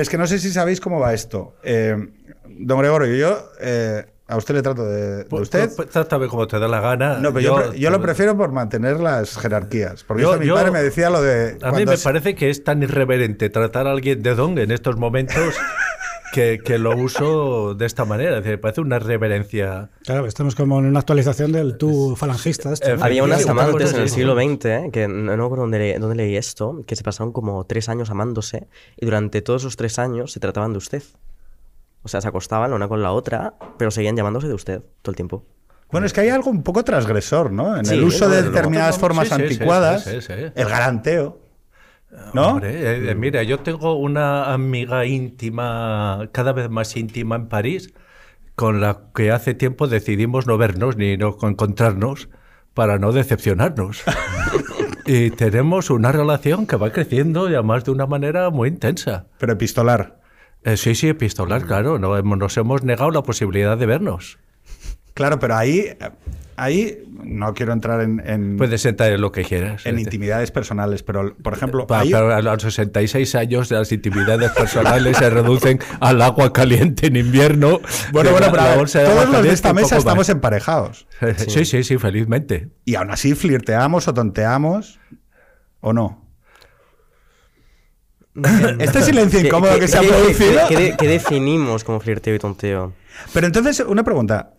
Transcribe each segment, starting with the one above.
Ver, es que no sé si sabéis cómo va esto. Eh, don Gregorio, yo eh, a usted le trato de, de Pues- usted. pues trátame como te da la gana. No, pero yo, yo lo prefiero por mantener las jerarquías. Porque Yo- eso mi padre me decía lo de. A mí me se- parece que es tan irreverente tratar a alguien de don en estos momentos que, que lo uso de esta manera. Es decir, me parece una reverencia. Claro, estamos como en una actualización del tú falangista. este, ¿no? Había unas amantes en el siglo XX, ¿eh? que no, no me acuerdo dónde, le- dónde leí esto, que se pasaron como tres años amándose y durante todos esos tres años se trataban de usted. O sea, se acostaban la una con la otra, pero seguían llamándose de usted todo el tiempo. Bueno, es que hay algo un poco transgresor, ¿no? En Sí, el uso de determinadas formas Sí, sí, sí, anticuadas, el garanteo. ¿No? Hombre, eh, eh, mira, yo tengo una amiga íntima, cada vez más íntima en París, con la que hace tiempo decidimos no vernos ni no encontrarnos para no decepcionarnos. y tenemos una relación que va creciendo y además de una manera muy intensa. Pero epistolar. Eh, sí, sí, epistolar, claro. No, nos hemos negado la posibilidad de vernos. Claro, pero ahí, ahí no quiero entrar en, en, Puedes sentar en lo que quieras. en intimidades personales, pero por ejemplo, Pa- hay- pero a los 66 años las intimidades personales se reducen al agua caliente en invierno. bueno, bueno, pero La bolsa de todos los de esta mesa estamos más. emparejados. Sí, sí, sí, felizmente. Y aún así flirteamos o tonteamos o no. Este silencio incómodo que se ha qué- producido. qué- qué- qué definimos como flirteo y tonteo? Pero entonces, una pregunta.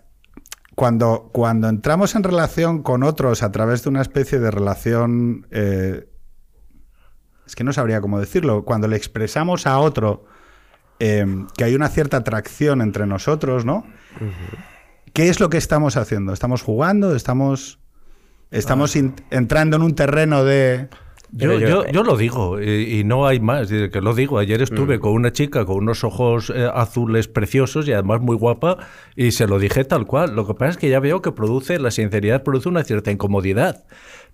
Cuando, cuando entramos en relación con otros a través de una especie de relación. eh, es que no sabría cómo decirlo. Cuando le expresamos a otro eh, que hay una cierta atracción entre nosotros, ¿no? ¿Qué es lo que estamos haciendo? ¿Estamos jugando? ¿Estamos, estamos in- entrando en un terreno de. Yo, yo- yo, yo lo digo, y, y no hay más, que lo digo. Ayer estuve con una chica con unos ojos eh, azules preciosos y además muy guapa, y se lo dije tal cual. Lo que pasa es que ya veo que produce, la sinceridad produce una cierta incomodidad.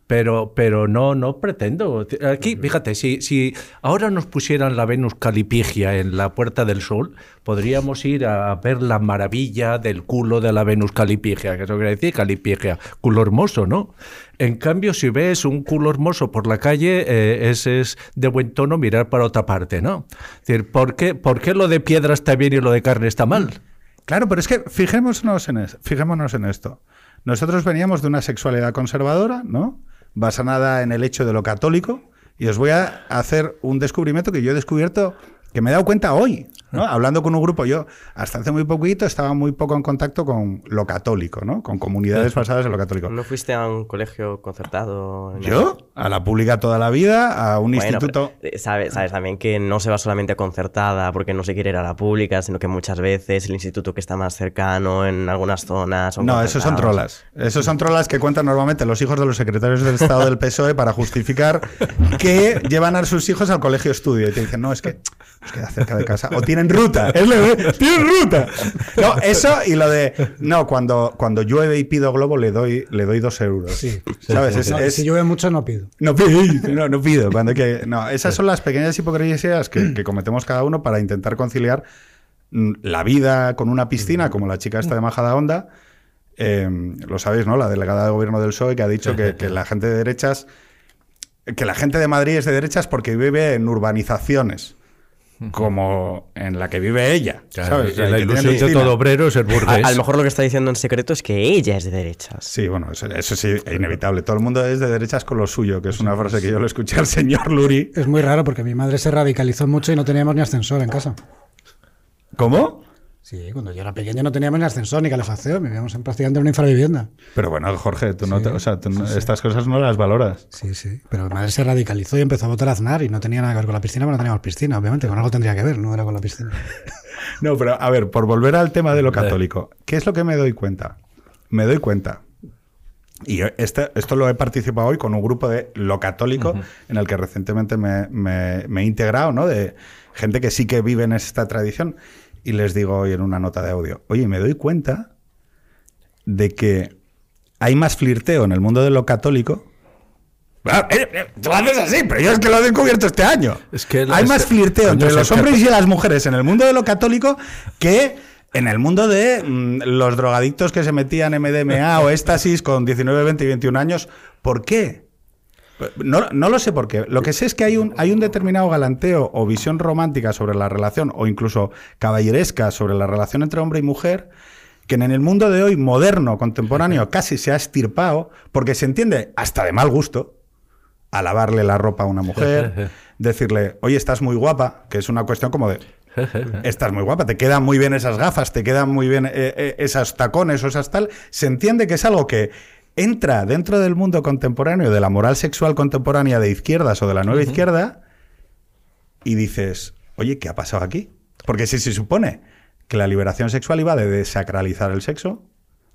Pero, pero no, no pretendo. Aquí, fíjate, si, si ahora nos pusieran la Venus Calipigia en la Puerta del Sol, podríamos ir a ver la maravilla del culo de la Venus Calipigia, que eso quiere decir Calipigia, culo hermoso, ¿no? En cambio, si ves un culo hermoso por la calle, eh, es, es de buen tono mirar para otra parte, ¿no? Es decir, ¿por qué, ¿por qué lo de piedra está bien y lo de carne está mal? Claro, pero es que fijémonos en, es- fijémonos en esto. Nosotros veníamos de una sexualidad conservadora, ¿no? Basada en el hecho de lo católico. Y os voy a hacer un descubrimiento que yo he descubierto, que me he dado cuenta hoy, ¿no? Hablando con un grupo, yo hasta hace muy poquito estaba muy poco en contacto con lo católico, ¿no? Con comunidades basadas en lo católico. ¿No fuiste a un colegio concertado? ¿Yo? A la pública toda la vida, a un Bueno, instituto... pero, eh, sabes, sabes también que no se va solamente a concertada porque no se quiere ir a la pública, sino que muchas veces el instituto que está más cercano en algunas zonas. son No, esos son trolas. Esos son trolas que cuentan normalmente los hijos de los secretarios del Estado del PSOE para justificar que llevan a sus hijos al colegio estudio. Y te dicen, no, es que nos queda cerca de casa. O tienen ruta. Es lo de, tienen ruta. No, eso y lo de, no, cuando, cuando llueve y pido globo le doy, le doy dos euros. Sí. ¿Sabes? Es- No, es- Si llueve mucho, no pido. no pido, no, no pido. Cuando que, no, esas son las pequeñas hipocresías que, que cometemos cada uno para intentar conciliar mm, la vida con una piscina, como la chica esta de Majada Onda. Eh, lo sabéis, ¿no? La delegada de gobierno del PSOE que ha dicho que, que la gente de derechas, que la gente de Madrid es de derechas porque vive en urbanizaciones, como en la que vive ella. ¿sabes? La ilusión de todo obrero es el A, burgués. a lo mejor lo que está diciendo en secreto es que ella es de derechas. Sí, bueno, eso, eso sí, es inevitable. Todo el mundo es de derechas con lo suyo, que es una frase que yo le escuché al señor Luri. Es muy raro porque mi madre se radicalizó mucho y no teníamos ni ascensor en casa. ¿Cómo? Sí, cuando yo era pequeño no teníamos ni ascensor ni calefacción, vivíamos en, prácticamente en una infravivienda. Pero bueno, Jorge, tú no te- o sea, tú no- estas cosas no las valoras. Sí, sí. Pero mi madre se radicalizó y empezó a votar a Aznar y no tenía nada que ver con la piscina, porque no teníamos piscina, obviamente, con algo tendría que ver, no era con la piscina. No, pero a ver, por volver al tema de lo católico, ¿qué es lo que me doy cuenta? Me doy cuenta. Y yo este- esto lo he participado hoy con un grupo de lo católico en el que recientemente me, me- me he integrado, ¿no? De gente que sí que vive en esta tradición. Y les digo hoy en una nota de audio, oye, me doy cuenta de que hay más flirteo en el mundo de lo católico. Ah, eh, eh, Tú lo haces así, pero yo es que lo he descubierto este año. Es que hay más flirteo entre los hombres y las mujeres en el mundo de lo católico que en el mundo de mm, los drogadictos que se metían MDMA o éxtasis con 19, 20 y 21 años. ¿Por qué? No, no lo sé por qué. Lo que sé es que hay un, hay un determinado galanteo o visión romántica sobre la relación, o incluso caballeresca sobre la relación entre hombre y mujer, que en el mundo de hoy, moderno, contemporáneo, casi se ha estirpado, porque se entiende hasta de mal gusto a lavarle la ropa a una mujer, decirle, oye, estás muy guapa, que es una cuestión como de, estás muy guapa, te quedan muy bien esas gafas, te quedan muy bien eh, eh, esas tacones o esas tal. Se entiende que es algo que entra dentro del mundo contemporáneo, de la moral sexual contemporánea de izquierdas o de la nueva izquierda, y dices, oye, ¿qué ha pasado aquí? Porque si se supone que la liberación sexual iba de desacralizar el sexo,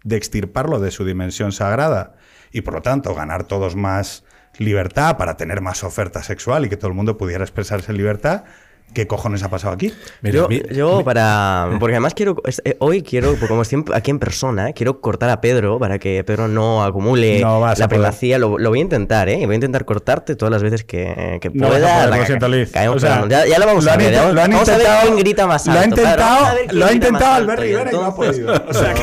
de extirparlo de su dimensión sagrada y por lo tanto ganar todos más libertad para tener más oferta sexual y que todo el mundo pudiera expresarse en libertad, ¿Qué cojones ha pasado aquí? yo, yo para. Porque además quiero. Eh, hoy quiero, como estoy aquí en persona, quiero cortar a Pedro para que Pedro no acumule la primacía. Lo, voy a intentar, ¿eh? Voy a intentar cortarte todas las veces que, que pueda. No lo siento, Liz. O sea, ya, ya, lo vamos a ver. Lo han vamos intentado, a ver quién grita más alto. Lo ha intentado, lo ha intentado Albert Rivera y no ha podido. O sea,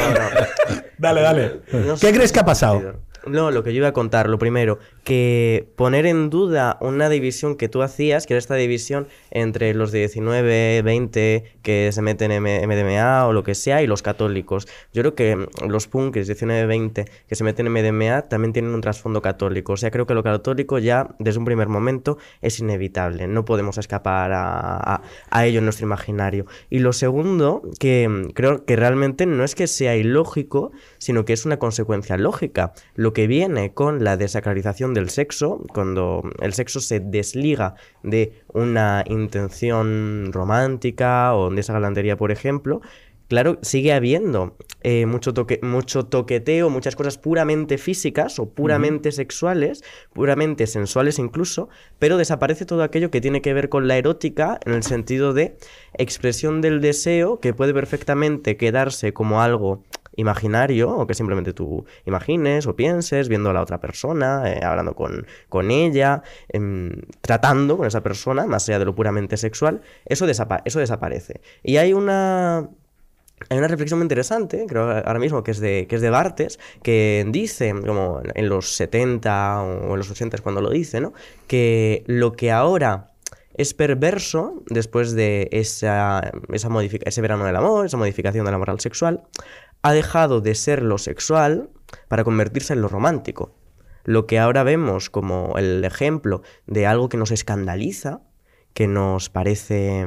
dale, dale. ¿Qué crees que ha pasado? No, lo que yo iba a contar, lo primero, que poner en duda una división que tú hacías, que era esta división entre los de 19, 20 que se meten en MDMA o lo que sea y los católicos. Yo creo que los punkers 19, 20 que se meten en MDMA también tienen un trasfondo católico. O sea, creo que lo católico ya desde un primer momento es inevitable. No podemos escapar a, a ello en nuestro imaginario. Y lo segundo, que creo que realmente no es que sea ilógico, sino que es una consecuencia lógica. Lo que viene con la desacralización del sexo, cuando el sexo se desliga de una intención romántica o de esa galantería, por ejemplo, claro, sigue habiendo eh, mucho, toque, mucho toqueteo, muchas cosas puramente físicas o puramente sexuales, puramente sensuales incluso, pero desaparece todo aquello que tiene que ver con la erótica en el sentido de expresión del deseo que puede perfectamente quedarse como algo imaginario o que simplemente tú imagines o pienses viendo a la otra persona, eh, hablando con, con ella, em, tratando con esa persona, más allá de lo puramente sexual, eso, eso desaparece. Y hay una, hay una reflexión muy interesante, creo ahora mismo, que es de, que es de Bartes, que dice, como en los 70 o en los 80 cuando lo dice, ¿no? que lo que ahora es perverso después de esa, esa ese verano del amor, esa modificación de la moral sexual, ha dejado de ser lo sexual para convertirse en lo romántico. Lo que ahora vemos como el ejemplo de algo que nos escandaliza, que nos parece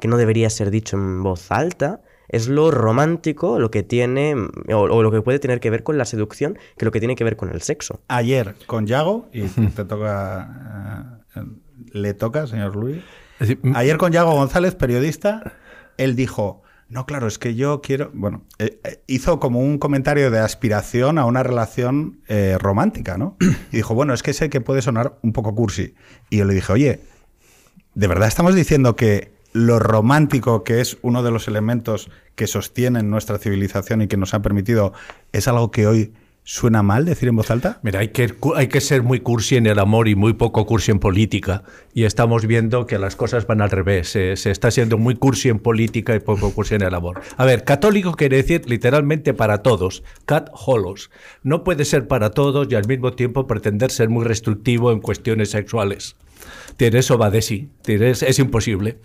que no debería ser dicho en voz alta, es lo romántico, lo que tiene, o, lo que puede tener que ver con la seducción, que lo que tiene que ver con el sexo. Ayer con Yago, y te toca, eh, le toca, señor Luis. Ayer con Yago González, periodista, él dijo, no, claro, es que yo quiero. Bueno, eh, eh, hizo como un comentario de aspiración a una relación eh, romántica, ¿no? Y dijo, bueno, es que sé que puede sonar un poco cursi. Y yo le dije, oye, ¿de verdad estamos diciendo que lo romántico, que es uno de los elementos que sostienen nuestra civilización y que nos ha permitido, es algo que hoy ¿Suena mal decir en voz alta? Mira, hay que, hay que ser muy cursi en el amor y muy poco cursi en política. Y estamos viendo que las cosas van al revés. Se, está siendo muy cursi en política y poco cursi en el amor. A ver, católico quiere decir literalmente para todos. Cat holos. No puede ser para todos y al mismo tiempo pretender ser muy restrictivo en cuestiones sexuales. Tiene eso va de sí. es imposible.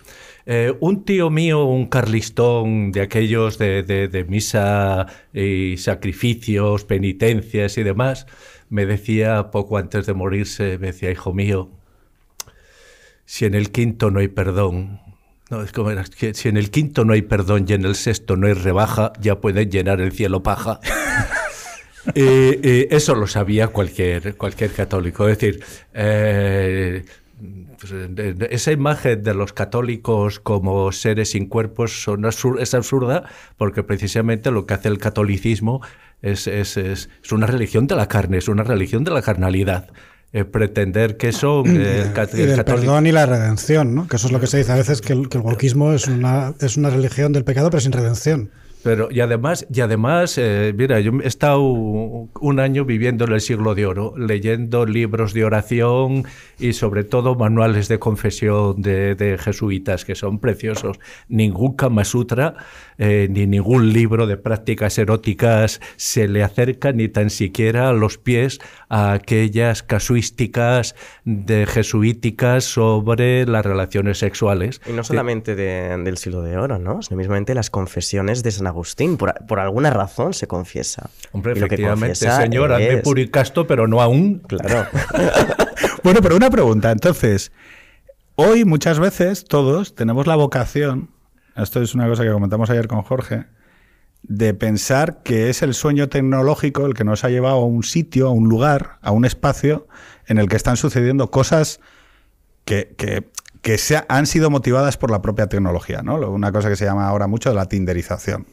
Eh, un tío mío, un carlistón de aquellos de, misa y sacrificios, penitencias y demás, me decía poco antes de morirse, me decía, hijo mío, si en el quinto no hay perdón, no, es como si en el quinto no hay perdón y en el sexto no hay rebaja, ya pueden llenar el cielo paja. y, eso lo sabía cualquier, cualquier católico. Es decir, eh, esa imagen de los católicos como seres sin cuerpos son es absurda porque precisamente lo que hace el catolicismo es, es, es, una religión de la carne, es una religión de la carnalidad. Eh, pretender que eso... Eh, el, del perdón y la redención, ¿no? Que eso es lo que se dice a veces, que el, que es una, es una religión del pecado pero sin redención. Pero, y además, y además eh, mira, yo he estado un año viviendo en el siglo de oro, leyendo libros de oración y sobre todo manuales de confesión de, jesuitas, que son preciosos. Ningún Kama Sutra eh, ni ningún libro de prácticas eróticas se le acerca ni tan siquiera a los pies a aquellas casuísticas de jesuíticas sobre las relaciones sexuales. Y no solamente de- del siglo de oro, ¿no? Sino mismamente las confesiones de San Agustín. Por, por alguna razón se confiesa. Hombre, Y lo que efectivamente, señor, hazme es- puro y casto, pero no aún. Claro. Bueno, pero una pregunta. Entonces, hoy muchas veces todos tenemos la vocación, esto es una cosa que comentamos ayer con Jorge, de pensar que es el sueño tecnológico el que nos ha llevado a un sitio, a un lugar, a un espacio en el que están sucediendo cosas que, que- que se han sido motivadas por la propia tecnología, ¿no? Una cosa que se llama ahora mucho la tinderización.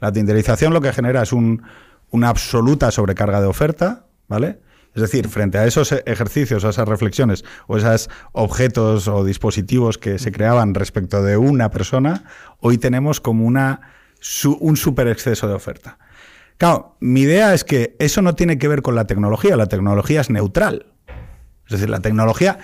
La tinderización lo que genera es un- una absoluta sobrecarga de oferta, ¿vale? Es decir, frente a esos ejercicios, a esas reflexiones o esos objetos o dispositivos que se creaban respecto de una persona, hoy tenemos como una, su- un super exceso de oferta. Claro, mi idea es que eso no tiene que ver con la tecnología, la tecnología es neutral. Es decir, la tecnología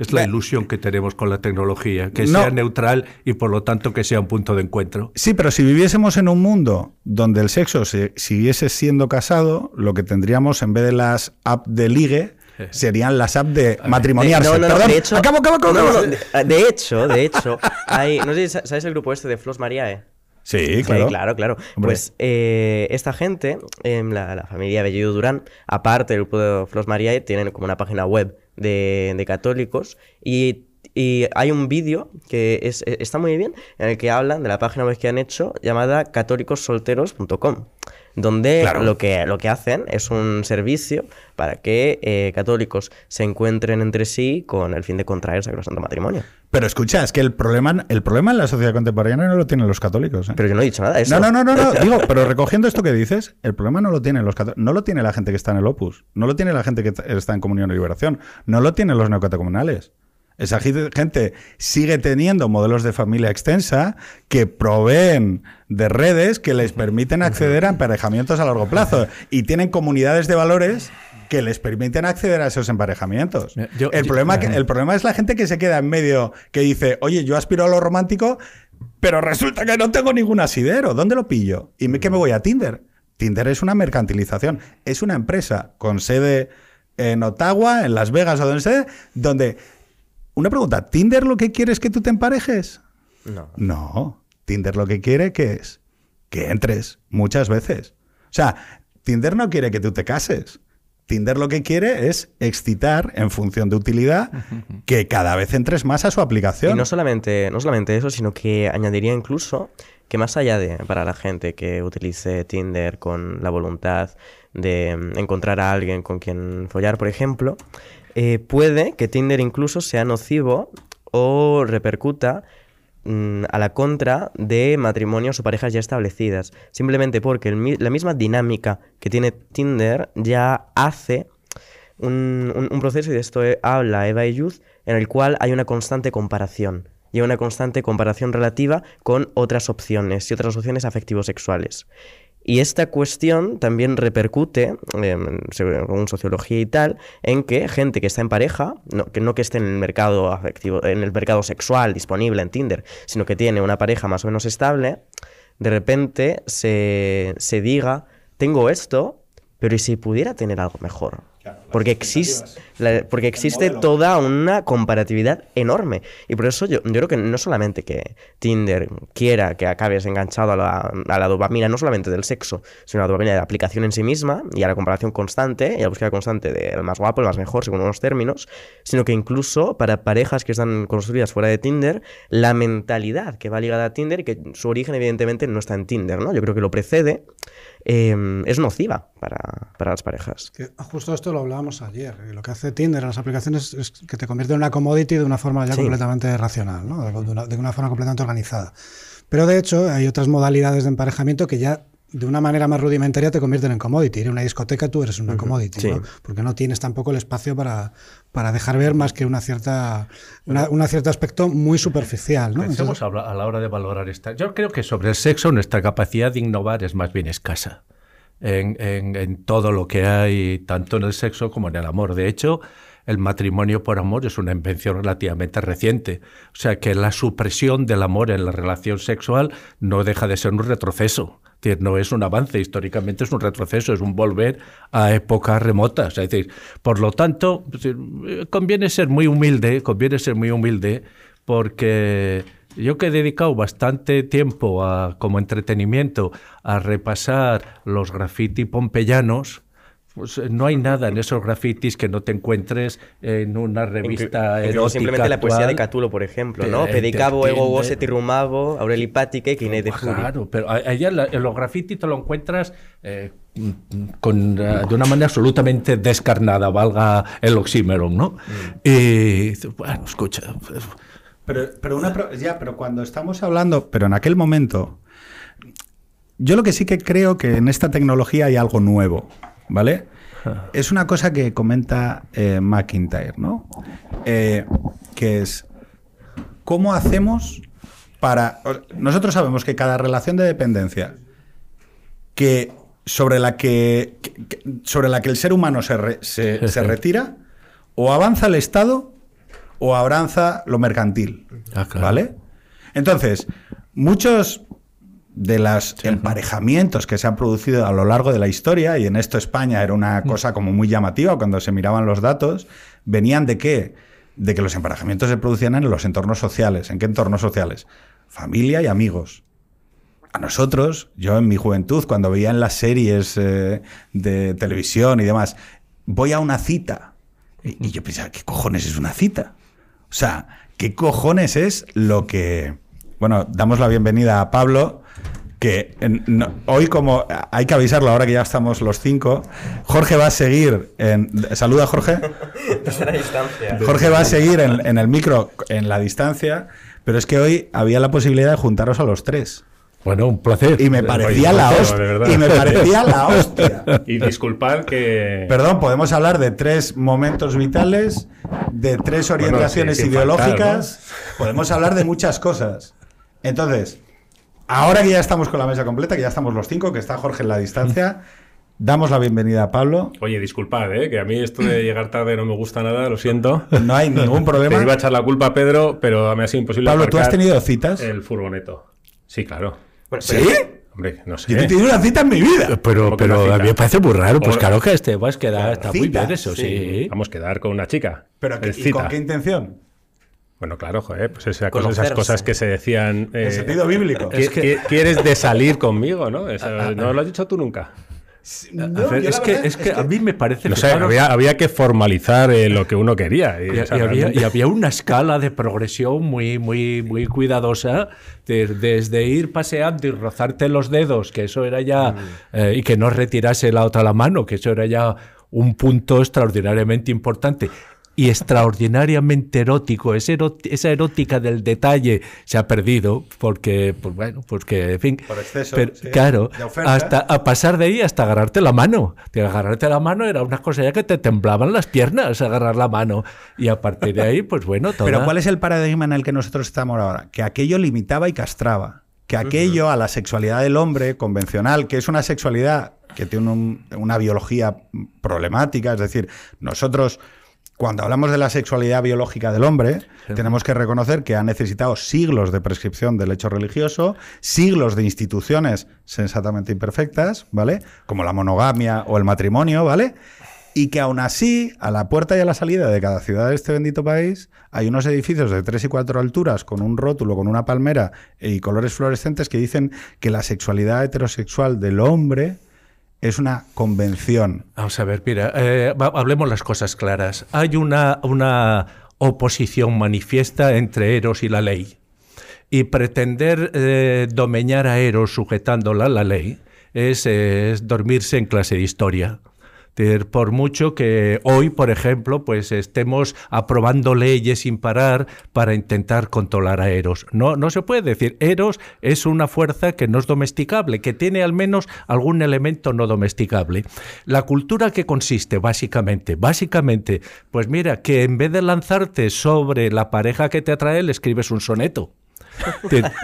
Es la ilusión que tenemos con la tecnología, que No. sea neutral y por lo tanto que sea un punto de encuentro. Sí, pero si viviésemos en un mundo donde el sexo se, siguiese siendo casado, lo que tendríamos en vez de las apps de ligue serían las apps de matrimoniarse. Eh, No, no, no, Perdón, de hecho, acabo, acabo, acabo, no, acabo. no, de, de hecho, de hecho, hay, no sé sabes el grupo este de Flos Mariae. Sí, claro. Sí, claro, claro. Hombre. Pues eh, esta gente, em, la, la familia Bellido Durán, aparte del grupo de Flos Mariae, tienen como una página web de, de católicos y, y hay un vídeo que es, e- está muy bien en el que hablan de la página web que han hecho llamada católicossolteros.com donde Claro. lo, que, lo que hacen es un servicio para que eh, católicos se encuentren entre sí con el fin de contraer sacrosanto matrimonio. Pero escucha, es que el problema, el problema en la sociedad contemporánea no lo tienen los católicos. ¿eh? Pero yo no he dicho nada de eso. No, no, no, no, no. Digo, pero recogiendo esto que dices, el problema no lo tienen los católicos, no lo tiene la gente que está en el Opus, no lo tiene la gente que está en Comunión y Liberación, no lo tienen los neocatecumenales. Esa gente sigue teniendo modelos de familia extensa que proveen de redes que les permiten acceder a emparejamientos a largo plazo y tienen comunidades de valores que les permiten acceder a esos emparejamientos. Yo- el, yo- problema que- el problema es la gente que se queda en medio, que dice, oye, yo aspiro a lo romántico, pero resulta que no tengo ningún asidero. ¿Dónde lo pillo? ¿Y me, qué me voy a Tinder? Tinder es una mercantilización. Es una empresa con sede en Ottawa, en Las Vegas o donde sea, donde... Una pregunta, ¿Tinder lo que quiere es que tú te emparejes? No. No, Tinder lo que quiere que es que entres muchas veces. O sea, Tinder no quiere que tú te cases. Tinder lo que quiere es excitar en función de utilidad que cada vez entres más a su Y aplicación. no solamente, no solamente eso, sino que añadiría incluso que más allá de para la gente que utilice Tinder con la voluntad de mm, encontrar a alguien con quien follar, por ejemplo, eh, puede que Tinder incluso sea nocivo o repercuta mm, a la contra de matrimonios o parejas ya establecidas. Simplemente porque la misma dinámica que tiene Tinder ya hace un, proceso, y de esto habla Eva Youth, en el cual hay una constante comparación. Y una constante comparación relativa con otras opciones y otras opciones afectivo-sexuales. Y esta cuestión también repercute, em, según sociología y tal, en que gente que está en pareja, no que, no que esté en el mercado afectivo, en el mercado sexual disponible en Tinder, sino que tiene una pareja más o menos estable, de repente se, se diga, tengo esto, pero ¿y si pudiera tener algo mejor? Porque, exis- la- porque existe toda una comparatividad enorme. Y por eso yo, yo creo que no solamente que Tinder quiera que acabes enganchado a la, a la dopamina, no solamente del sexo, sino a la dopamina de la aplicación en sí misma y a la comparación constante y a la búsqueda constante del más guapo, el más mejor, según unos términos, sino que incluso para parejas que están construidas fuera de Tinder, la mentalidad que va ligada a Tinder y que su origen evidentemente no está en Tinder, ¿no? Yo creo que lo precede, eh, es nociva para, para las parejas. Que justo esto lo hablábamos ayer. y Lo que hace Tinder en las aplicaciones es que te convierte en una commodity de una forma ya Sí. completamente racional, ¿no? de, una, de una forma completamente organizada. Pero de hecho hay otras modalidades de emparejamiento que ya de una manera más rudimentaria te convierten en commodity. Ir a una discoteca tú eres una commodity, sí. ¿no? porque no tienes tampoco el espacio para, para dejar ver más que una cierta, una, una cierto aspecto muy superficial. ¿no? Pensemos Entonces, a la hora de valorar esta. Yo creo que sobre el sexo nuestra capacidad de innovar es más bien escasa. En, todo lo que hay, tanto en el sexo como en el amor. De hecho, el matrimonio por amor es una invención relativamente reciente. O sea que la supresión del amor en la relación sexual no deja de ser un retroceso. No es un avance, históricamente es un retroceso, es un volver a épocas remotas. Es decir, por lo tanto, conviene ser muy humilde, conviene ser muy humilde, porque yo que he dedicado bastante tiempo a, como entretenimiento a repasar los graffiti pompeyanos, pues eh, no hay nada en esos grafitis que no te encuentres en una revista erótica simplemente la poesía de actual. Catulo, por ejemplo, ¿no? Pedicabo, ego, goce, tirrumabo, aureli pátique, quine de furi. Claro, pero allá en, los grafitis te lo encuentras eh, mm, con, eh, de una manera absolutamente descarnada, valga el oxímeron, ¿no? Y bueno, escucha, pues, Pero, pero una pro- ya, pero cuando estamos hablando, pero en aquel momento, yo lo que sí que creo que en esta tecnología hay algo nuevo, ¿vale? Es una cosa que comenta eh, McIntyre, ¿no? Eh, que es cómo hacemos para. Nosotros sabemos que cada relación de dependencia que sobre la que- sobre la que el ser humano se, re- se- se retira, o avanza el Estado o avanza lo mercantil. Ah, claro. ¿Vale? Entonces, muchos de los emparejamientos que se han producido a lo largo de la historia, y en esto España era una cosa como muy llamativa cuando se miraban los datos, venían de qué? De que los emparejamientos se producían en los entornos sociales. ¿En qué entornos sociales? Familia y amigos. A nosotros, yo en mi juventud, cuando veía en las series eh, de televisión y demás, voy a una cita. Y, y yo pensaba, ¿qué cojones es una cita? O sea, ¿qué cojones es lo que... Bueno, damos la bienvenida a Pablo, que en- no- hoy como hay que avisarlo ahora que ya estamos los cinco, Jorge va a seguir en... Saluda Jorge. Distancia. Jorge va a seguir en, en el micro en la distancia, pero es que hoy había la posibilidad de juntaros a los tres. Bueno, un placer. Y me parecía la hostia. Y me parecía la hostia. Y disculpad que. Perdón, podemos hablar de tres momentos vitales, de tres orientaciones sí, ideológicas, podemos hablar de muchas cosas. Entonces, ahora que ya estamos con la mesa completa, que ya estamos los cinco, que está Jorge en la distancia, damos la bienvenida a Pablo. Oye, disculpad, ¿eh? que a mí esto de llegar tarde no me gusta nada, lo siento. No hay ningún Te iba a problema. echar la culpa a Pedro, pero me ha sido imposible. Pablo, ¿tú has tenido citas? El furgoneto. Sí, claro. Bueno, ¿Sí? pero- Hombre, no sé. Yo no he tenido una cita en mi vida. Pero, pero a mí me parece muy raro. Pues claro que este vas queda, está muy Cita, bien eso, sí. Vamos a quedar con una chica. Pero, ¿qué- Es ¿y cita. con qué intención? Bueno, claro, joder, pues esa cosa- esas cosas que se decían. En eh, sentido bíblico. qui- qui- ¿Quieres de salir conmigo, no? Esa- no lo has dicho tú nunca. No, A ver, yo la es, que, es que a mí me parece No sé, fijaros, había, había que formalizar eh, lo que uno quería. Y, Y, o sea, y había, realmente- y había una escala de progresión muy, muy, muy cuidadosa, de- desde ir paseando y rozarte los dedos, que eso era ya, eh, y que no retirase la otra la mano, que eso era ya un punto extraordinariamente importante y extraordinariamente erótico. Ese esa erótica del detalle se ha perdido porque, pues bueno, porque, en fin. Por exceso, pero, sí, claro, hasta a pasar de ahí hasta agarrarte la mano. De agarrarte la mano era una cosa ya que te temblaban las piernas agarrar la mano. Y a partir de ahí, pues bueno, toda... Pero ¿cuál es el paradigma en el que nosotros estamos ahora? Que aquello limitaba y castraba. Que aquello a la sexualidad del hombre convencional, que es una sexualidad que tiene un- una biología problemática, es decir, nosotros cuando hablamos de la sexualidad biológica del hombre, tenemos que reconocer que ha necesitado siglos de prescripción del hecho religioso, siglos de instituciones sensatamente imperfectas, ¿vale? Como la monogamia o el matrimonio, ¿vale? Y que aún así, a la puerta y a la salida de cada ciudad de este bendito país, hay unos edificios de tres y cuatro alturas con un rótulo, con una palmera y colores fluorescentes que dicen que la sexualidad heterosexual del hombre es una convención. Vamos a ver, mira, eh, hablemos las cosas claras. Hay una, una oposición manifiesta entre Eros y la ley. Y pretender eh, domeñar a Eros sujetándola a la ley es dormirse en clase de historia. Por mucho que hoy, por ejemplo, pues estemos aprobando leyes sin parar para intentar controlar a Eros. No, no se puede decir. Eros es una fuerza que no es domesticable, que tiene al menos algún elemento no domesticable. La cultura que consiste, básicamente, básicamente, pues mira, que en vez de lanzarte sobre la pareja que te atrae, le escribes un soneto.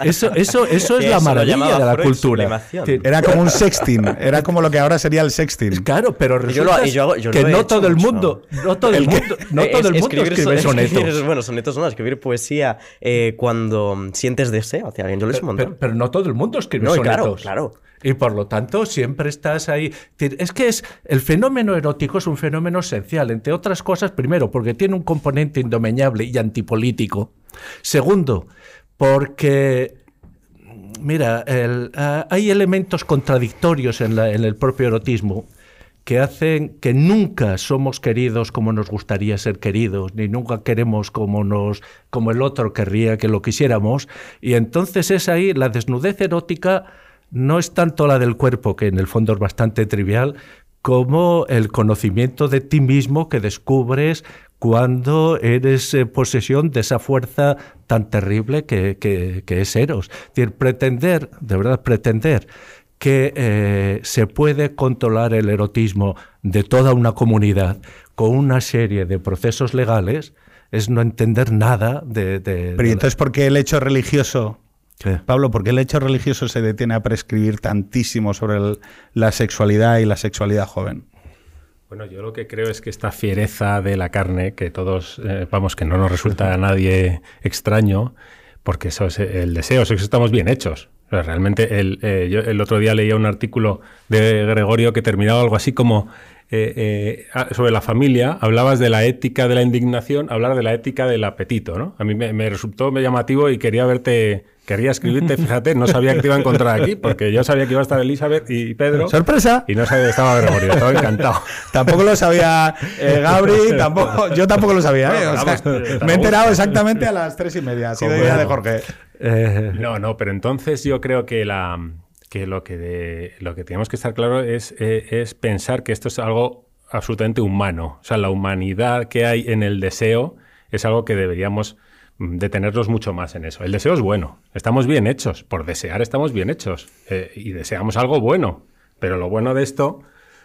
Eso, eso, eso es Eso la lo maravilla de la Freud, cultura. Era como un sexting, era como lo que ahora sería el sexting. Claro, pero Yo lo- resulta yo hago- yo que lo no todo el mundo, no todo el mundo, no Eh, todo el mundo escribe so- sonetos. escribir- bueno, sonetos no, escribir poesía eh, cuando sientes deseo hacia alguien. Yo lo he. Pero, pero no todo el mundo escribe No, sonetos. claro, claro. Y por lo tanto, siempre estás ahí. Es que es el fenómeno erótico es un fenómeno esencial, entre otras cosas, primero, porque tiene un componente indomeñable y antipolítico. Segundo, porque mira, hay elementos contradictorios en, en el propio erotismo que hacen que nunca somos queridos como nos gustaría ser queridos, ni nunca queremos como nos como el otro querría que lo quisiéramos, y entonces es ahí la desnudez erótica no es tanto la del cuerpo, que en el fondo es bastante trivial, como el conocimiento de ti mismo que descubres cuando eres eh, posesión de esa fuerza tan terrible que, que- que es Eros. Es decir, pretender, de verdad, pretender que eh, se puede controlar el erotismo de toda una comunidad con una serie de procesos legales es no entender nada de... de- Pero ¿y de- entonces, ¿por qué el hecho religioso, ¿Qué? Pablo, por qué el hecho religioso se detiene a prescribir tantísimo sobre el- la sexualidad y la sexualidad joven? Bueno, yo lo que creo es que esta fiereza de la carne, que todos, eh, vamos, que no nos resulta a nadie extraño, porque eso es el deseo, eso estamos bien hechos. Realmente, el, eh, yo el otro día leía un artículo de Gregorio que terminaba algo así como eh, sobre la familia, hablabas de la ética de la indignación, hablar de la ética del apetito, ¿no? A mí me, me resultó llamativo y quería verte, quería escribirte, fíjate, no sabía que te iba a encontrar aquí, porque yo sabía que iba a estar Elizabeth y Pedro. ¡Sorpresa! Y no sabía que estaba Gregorio, estaba encantado. Tampoco lo sabía eh, Gabri, tampoco, yo tampoco lo sabía. ¿eh? O sea, Vamos, me he enterado exactamente a las tres y media. Sido Como- idea de Jorge. Eh, No, no, pero entonces yo creo que la que lo que de- lo que tenemos que estar claro es, eh, es pensar que esto es algo absolutamente humano. O sea, la humanidad que hay en el deseo es algo que deberíamos detenernos mucho más en eso. El deseo es bueno, estamos bien hechos, por desear estamos bien hechos eh, y deseamos algo bueno. Pero lo bueno de esto,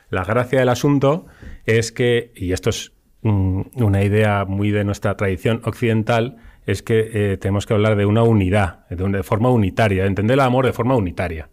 la gracia del asunto es que, y esto es mm, una idea muy de nuestra tradición occidental, es que eh, tenemos que hablar de una unidad, de, una- de forma unitaria, de entender el amor de forma unitaria.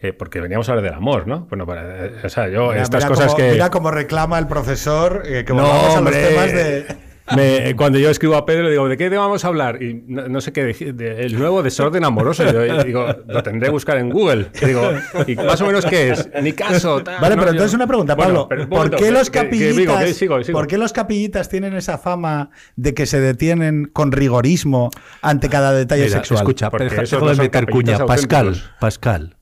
Eh, porque veníamos a hablar del amor, ¿no? Bueno, para, o sea, yo Mira, estas mira cosas cómo, que... Mira cómo reclama el profesor eh, que No, a los temas de... Me- cuando yo escribo a Pedro, digo, ¿de qué tema vamos a hablar? Y no, no sé qué, deci- de- el nuevo desorden amoroso. Y yo digo, lo tendré que buscar en Google. Y digo, ¿y más o menos qué es? Ni caso. tal, Vale, no, pero yo- entonces una pregunta, Bueno, Pablo. pero ¿Por qué los que- que capillitas, digo, que sigo, sigo. ¿por qué los capillitas tienen esa fama de que se detienen con rigorismo ante cada detalle Mira, sexual? escucha, Porque no de meter cuña. Pascal. Pascal.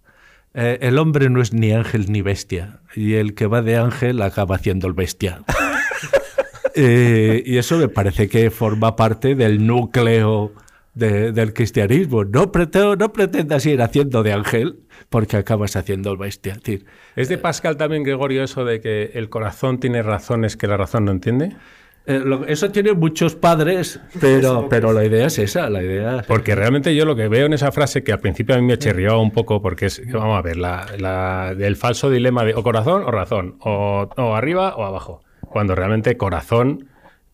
eh, el hombre no es ni ángel ni bestia. Y el que va de ángel acaba haciendo el bestia. Eh, y eso me parece que forma parte del núcleo de- del cristianismo. No, pretendo, no pretendas ir haciendo de ángel porque acabas haciendo el bestia. Es decir, ¿Es de Pascal también, Gregorio, eso de que el corazón tiene razones que la razón no entiende? eh, lo- eso tiene muchos padres, pero, pero la idea es esa. La idea es- Porque realmente yo lo que veo en esa frase, que al principio a mí me chirriaba un poco, porque es, vamos a ver, la, la- del falso dilema de o corazón o razón, o, o arriba o abajo. Cuando realmente corazón,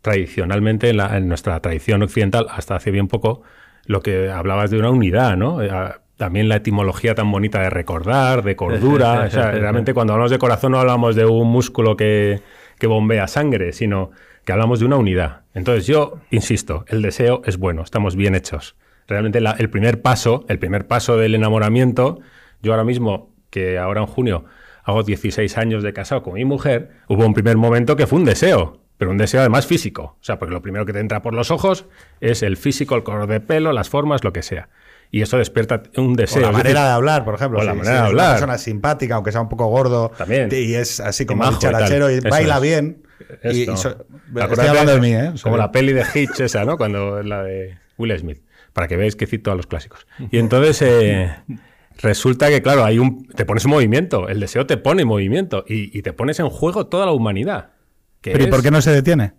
tradicionalmente en, la- en nuestra tradición occidental, hasta hace bien poco, lo que hablabas de una unidad, ¿no? Eh, También la etimología tan bonita de recordar, de cordura. o sea, realmente cuando hablamos de corazón no hablamos de un músculo que, que bombea sangre, sino que hablamos de una unidad. Entonces yo, insisto, el deseo es bueno, estamos bien hechos. Realmente la- el primer paso, el primer paso del enamoramiento, yo ahora mismo, que ahora en junio hago 16 años de casado con mi mujer, hubo un primer momento que fue un deseo, pero un deseo además físico. O sea, porque lo primero que te entra por los ojos es el físico, el color de pelo, las formas, lo que sea. Y eso despierta un O deseo. la Es manera decir, de hablar, por ejemplo. o la si- manera si de es hablar. Una persona simpática, aunque sea un poco gordo. También. Y es así como y tal. dicharachero y, baila es. bien. Y, y so- estoy hablando de mí, ¿eh? O Como la peli de Hitch esa, ¿no? Cuando la de Will Smith. Para que veáis que cito a los clásicos. Y entonces, eh, resulta que, claro, hay un, te pones en movimiento, el deseo te pone en movimiento y, y te pones en juego toda la humanidad. Pero ¿y por qué no se detiene?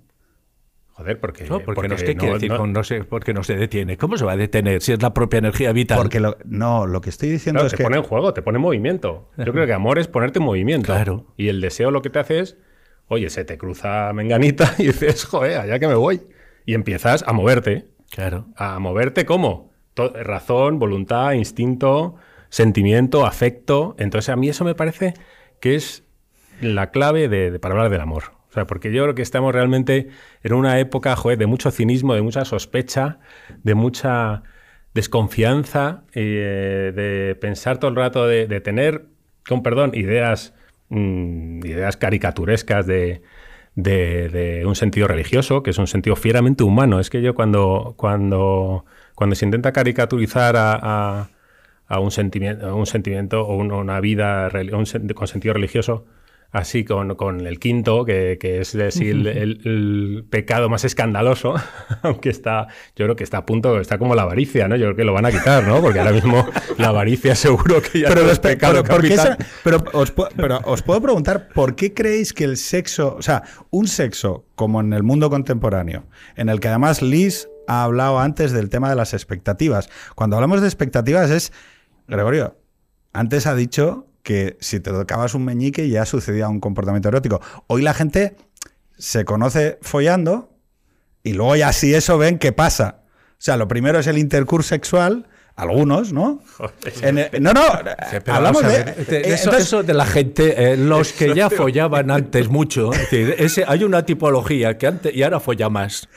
Joder, porque. No, porque, no sé porque qué decir con no sé por qué no se detiene. ¿Cómo se va a detener si es la propia energía vital? Porque lo, no, lo que estoy diciendo Claro, es te que pone en juego, te pone en movimiento. Yo creo que amor es ponerte en movimiento. Claro. Y el deseo lo que te hace es, oye, se te cruza menganita y dices, joder, allá que me voy. Y empiezas a moverte. Claro. ¿A moverte cómo? To- razón, voluntad, instinto, sentimiento, afecto. Entonces a mí eso me parece que es la clave de, para hablar del amor. O sea, porque yo creo que estamos realmente en una época, de mucho cinismo, de mucha sospecha, de mucha desconfianza, eh, de pensar todo el rato, de, tener, con perdón, ideas, mm, ideas caricaturescas de, de, de un sentido religioso, que es un sentido fieramente humano. Es que yo cuando, cuando, cuando se intenta caricaturizar a- a un sentimiento, a un sentimiento o un- una vida reli- un sen- con sentido religioso, así con, con el quinto, que, que es decir, el, el- el pecado más escandaloso, aunque está, yo creo que está a punto, está como la avaricia, ¿no? Yo creo que lo van a quitar, ¿no? Porque ahora mismo la avaricia seguro que ya pero, no es pecado pero, ¿por qué capital. esa- pero os, pero os puedo preguntar, ¿por qué creéis que el sexo, o sea, un sexo como en el mundo contemporáneo, en el que además Liz ha hablado antes del tema de las expectativas? Cuando hablamos de expectativas es, Gregorio, antes ha dicho que si te tocabas un meñique ya sucedía un comportamiento erótico. Hoy la gente se conoce follando y luego ya si eso ven qué pasa. O sea, lo primero es el intercurso sexual, algunos, ¿no? En el- no, no, Pero hablamos de... eh, eso, entonces- eso de la gente, eh, los que ya follaban antes mucho, es decir, ese- hay una tipología que antes y ahora folla más.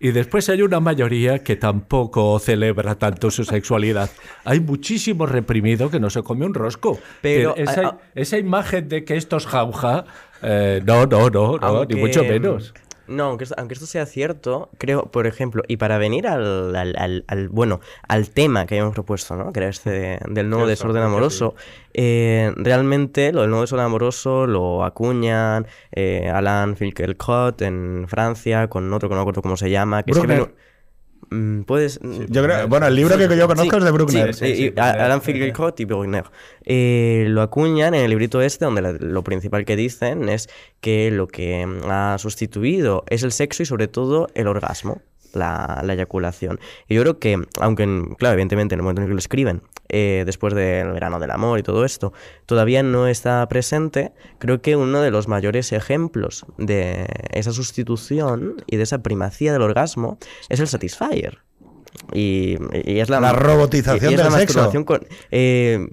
Y después hay una mayoría que tampoco celebra tanto su sexualidad. Hay muchísimo reprimido que no se come un rosco. Pero, esa, esa imagen de que esto es jauja, eh, no, no, no, no, Aunque- ni mucho menos. No, aunque esto, aunque esto sea cierto, creo, por ejemplo, y para venir al, al- al- al- bueno, al tema que habíamos propuesto, ¿no? Que era este de- del nuevo Eso, desorden eso, amoroso, eh, realmente lo del nuevo desorden amoroso lo acuñan eh, Alain Finkielkraut en Francia con otro que no me acuerdo cómo se llama, que escribe un- Mm, puedes... Yo creo, bueno, el libro que yo conozco Sí, es de Bruckner. sí, y- Alan Finkielkraut y Bruckner. Eh, lo acuñan en el librito este, donde la- lo principal que dicen es que lo que mm, ha sustituido es el sexo y sobre todo el orgasmo, la, la eyaculación. Y yo creo que, aunque, en- claro, evidentemente en el momento en el que lo escriben, eh, después del verano del amor y todo esto, todavía no está presente, creo que uno de los mayores ejemplos de esa sustitución y de esa primacía del orgasmo es el Satisfyer. Y, y es la, La robotización y es la del sexo. con- eh,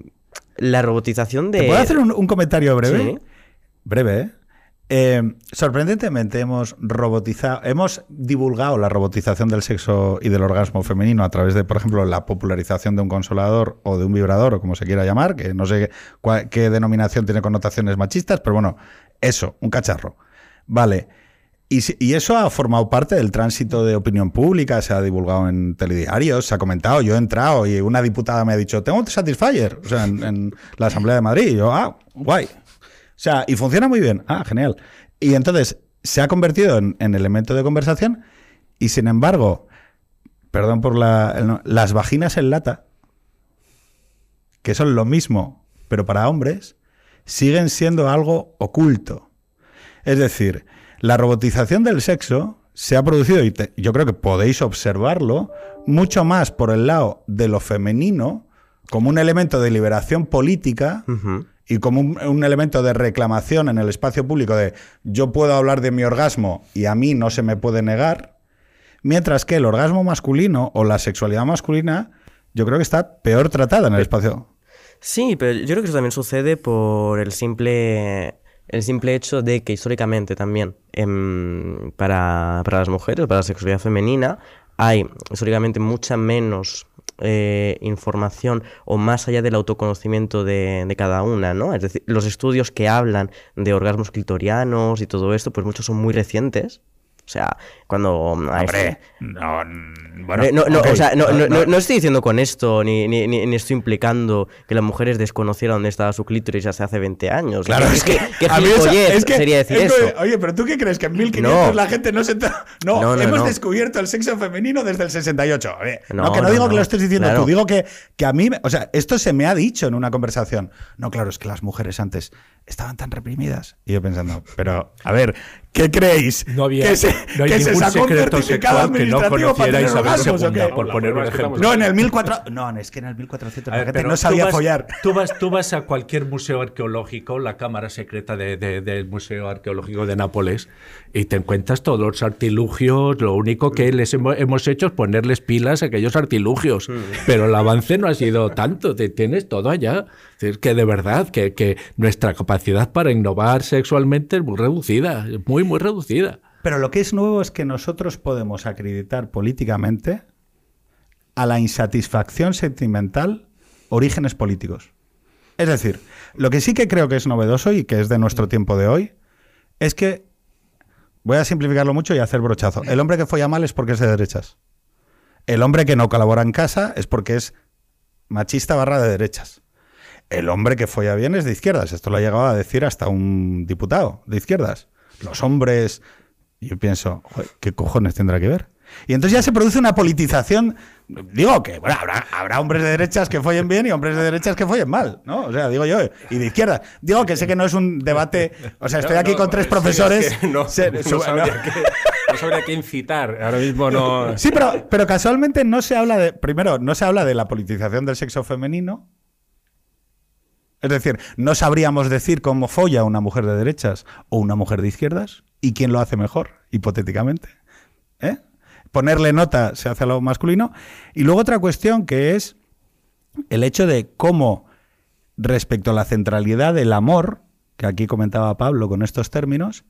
la robotización de. ¿Te puedo hacer un, un comentario breve? Sí. Breve, ¿eh? Eh, sorprendentemente hemos robotizado, hemos divulgado la robotización del sexo y del orgasmo femenino a través de, por ejemplo, la popularización de un consolador o de un vibrador o como se quiera llamar, que no sé cuál- qué denominación tiene connotaciones machistas, pero bueno, eso, un cacharro. Vale. Y, y eso ha formado parte del tránsito de opinión pública, se ha divulgado en telediarios, se ha comentado, yo he entrado y una diputada me ha dicho, tengo un Satisfyer, o sea, en, en la Asamblea de Madrid, y yo, ah, guay. O sea, y funciona muy bien, ah, genial. Y entonces se ha convertido en, en elemento de conversación y sin embargo, perdón por la, las vaginas en lata, que son lo mismo, pero para hombres, siguen siendo algo oculto. Es decir, la robotización del sexo se ha producido, y yo creo que podéis observarlo, mucho más por el lado de lo femenino, como un elemento de liberación política. Y como un, un elemento de reclamación en el espacio público de yo puedo hablar de mi orgasmo y a mí no se me puede negar, mientras que el orgasmo masculino o la sexualidad masculina yo creo que está peor tratada en el espacio. Sí, pero yo creo que eso también sucede por el simple, el simple hecho de que históricamente también em, para, para las mujeres, para la sexualidad femenina, hay históricamente mucha menos eh, información o más allá del autoconocimiento de, de cada una, ¿no? Es decir, los estudios que hablan de orgasmos clitorianos y todo esto, pues muchos son muy recientes. O sea, cuando... a Hombre, no, mm, bueno, Eh, no, o sea, no, no, estoy diciendo con esto, ni, ni, ni- estoy implicando que las mujeres desconocieran dónde estaba su clítoris hace hace 20 años. Claro, ¿Qué- es que, qué- qué a mí eso- gilipollez es que- sería decir es eso? que- Oye, pero ¿tú qué crees? ¿Que en 1500 No. la gente no se... No, hemos descubierto el sexo femenino desde el 68. A ver, no, No, que digo que lo estés diciendo Claro. tú, digo que, que a mí... O sea, esto se me ha dicho en una conversación. No, claro, es que las mujeres antes estaban tan reprimidas. Y yo pensando, pero, a ver, ¿qué creéis? No había ¿Que se, no hay que se ningún sacó un secreto sexual que no conociera Isabel orgasmos, ¿o II, qué? por poner un ejemplo. No, en el 1400... No, es que en el 1400 A la ver, gente pero no tú sabía vas- follar. Tú vas, tú vas a cualquier museo arqueológico, la cámara secreta de- de- del Museo Arqueológico de Nápoles, y te encuentras todos los artilugios. Lo único que les hemo- hemos hecho es ponerles pilas a aquellos artilugios. Pero el avance no ha sido tanto. Te tienes todo allá. Es que de verdad, que, que nuestra capacidad para innovar sexualmente es muy reducida. Muy, muy reducida. Pero lo que es nuevo es que nosotros podemos acreditar políticamente a la insatisfacción sentimental orígenes políticos. Es decir, lo que sí que creo que es novedoso y que es de nuestro tiempo de hoy es que, voy a simplificarlo mucho y hacer brochazo, el hombre que folla mal es porque es de derechas. El hombre que no colabora en casa es porque es machista barra de derechas. El hombre que folla bien es de izquierdas. Esto lo ha llegado a decir hasta un diputado de izquierdas. Los hombres... Yo pienso, "Joder, ¿qué cojones tendrá que ver? Y entonces ya se produce una politización. Digo que bueno, habrá, habrá hombres de derechas que follen bien y hombres de derechas que follen mal, ¿no? O sea, digo yo, y de izquierda. Digo que sé que no es un debate. O sea, estoy No, aquí no, con tres sí, profesores. es que no, Se- sabría no sabría qué incitar. Ahora mismo no. Sí, pero, pero casualmente no se habla de. Primero, no se habla de la politización del sexo femenino. Es decir, no sabríamos decir cómo folla una mujer de derechas o una mujer de izquierdas y quién lo hace mejor, hipotéticamente. ¿Eh? Ponerle nota se hace a lo masculino. Y luego otra cuestión que es el hecho de cómo, respecto a la centralidad del amor, que aquí comentaba Pablo con estos términos,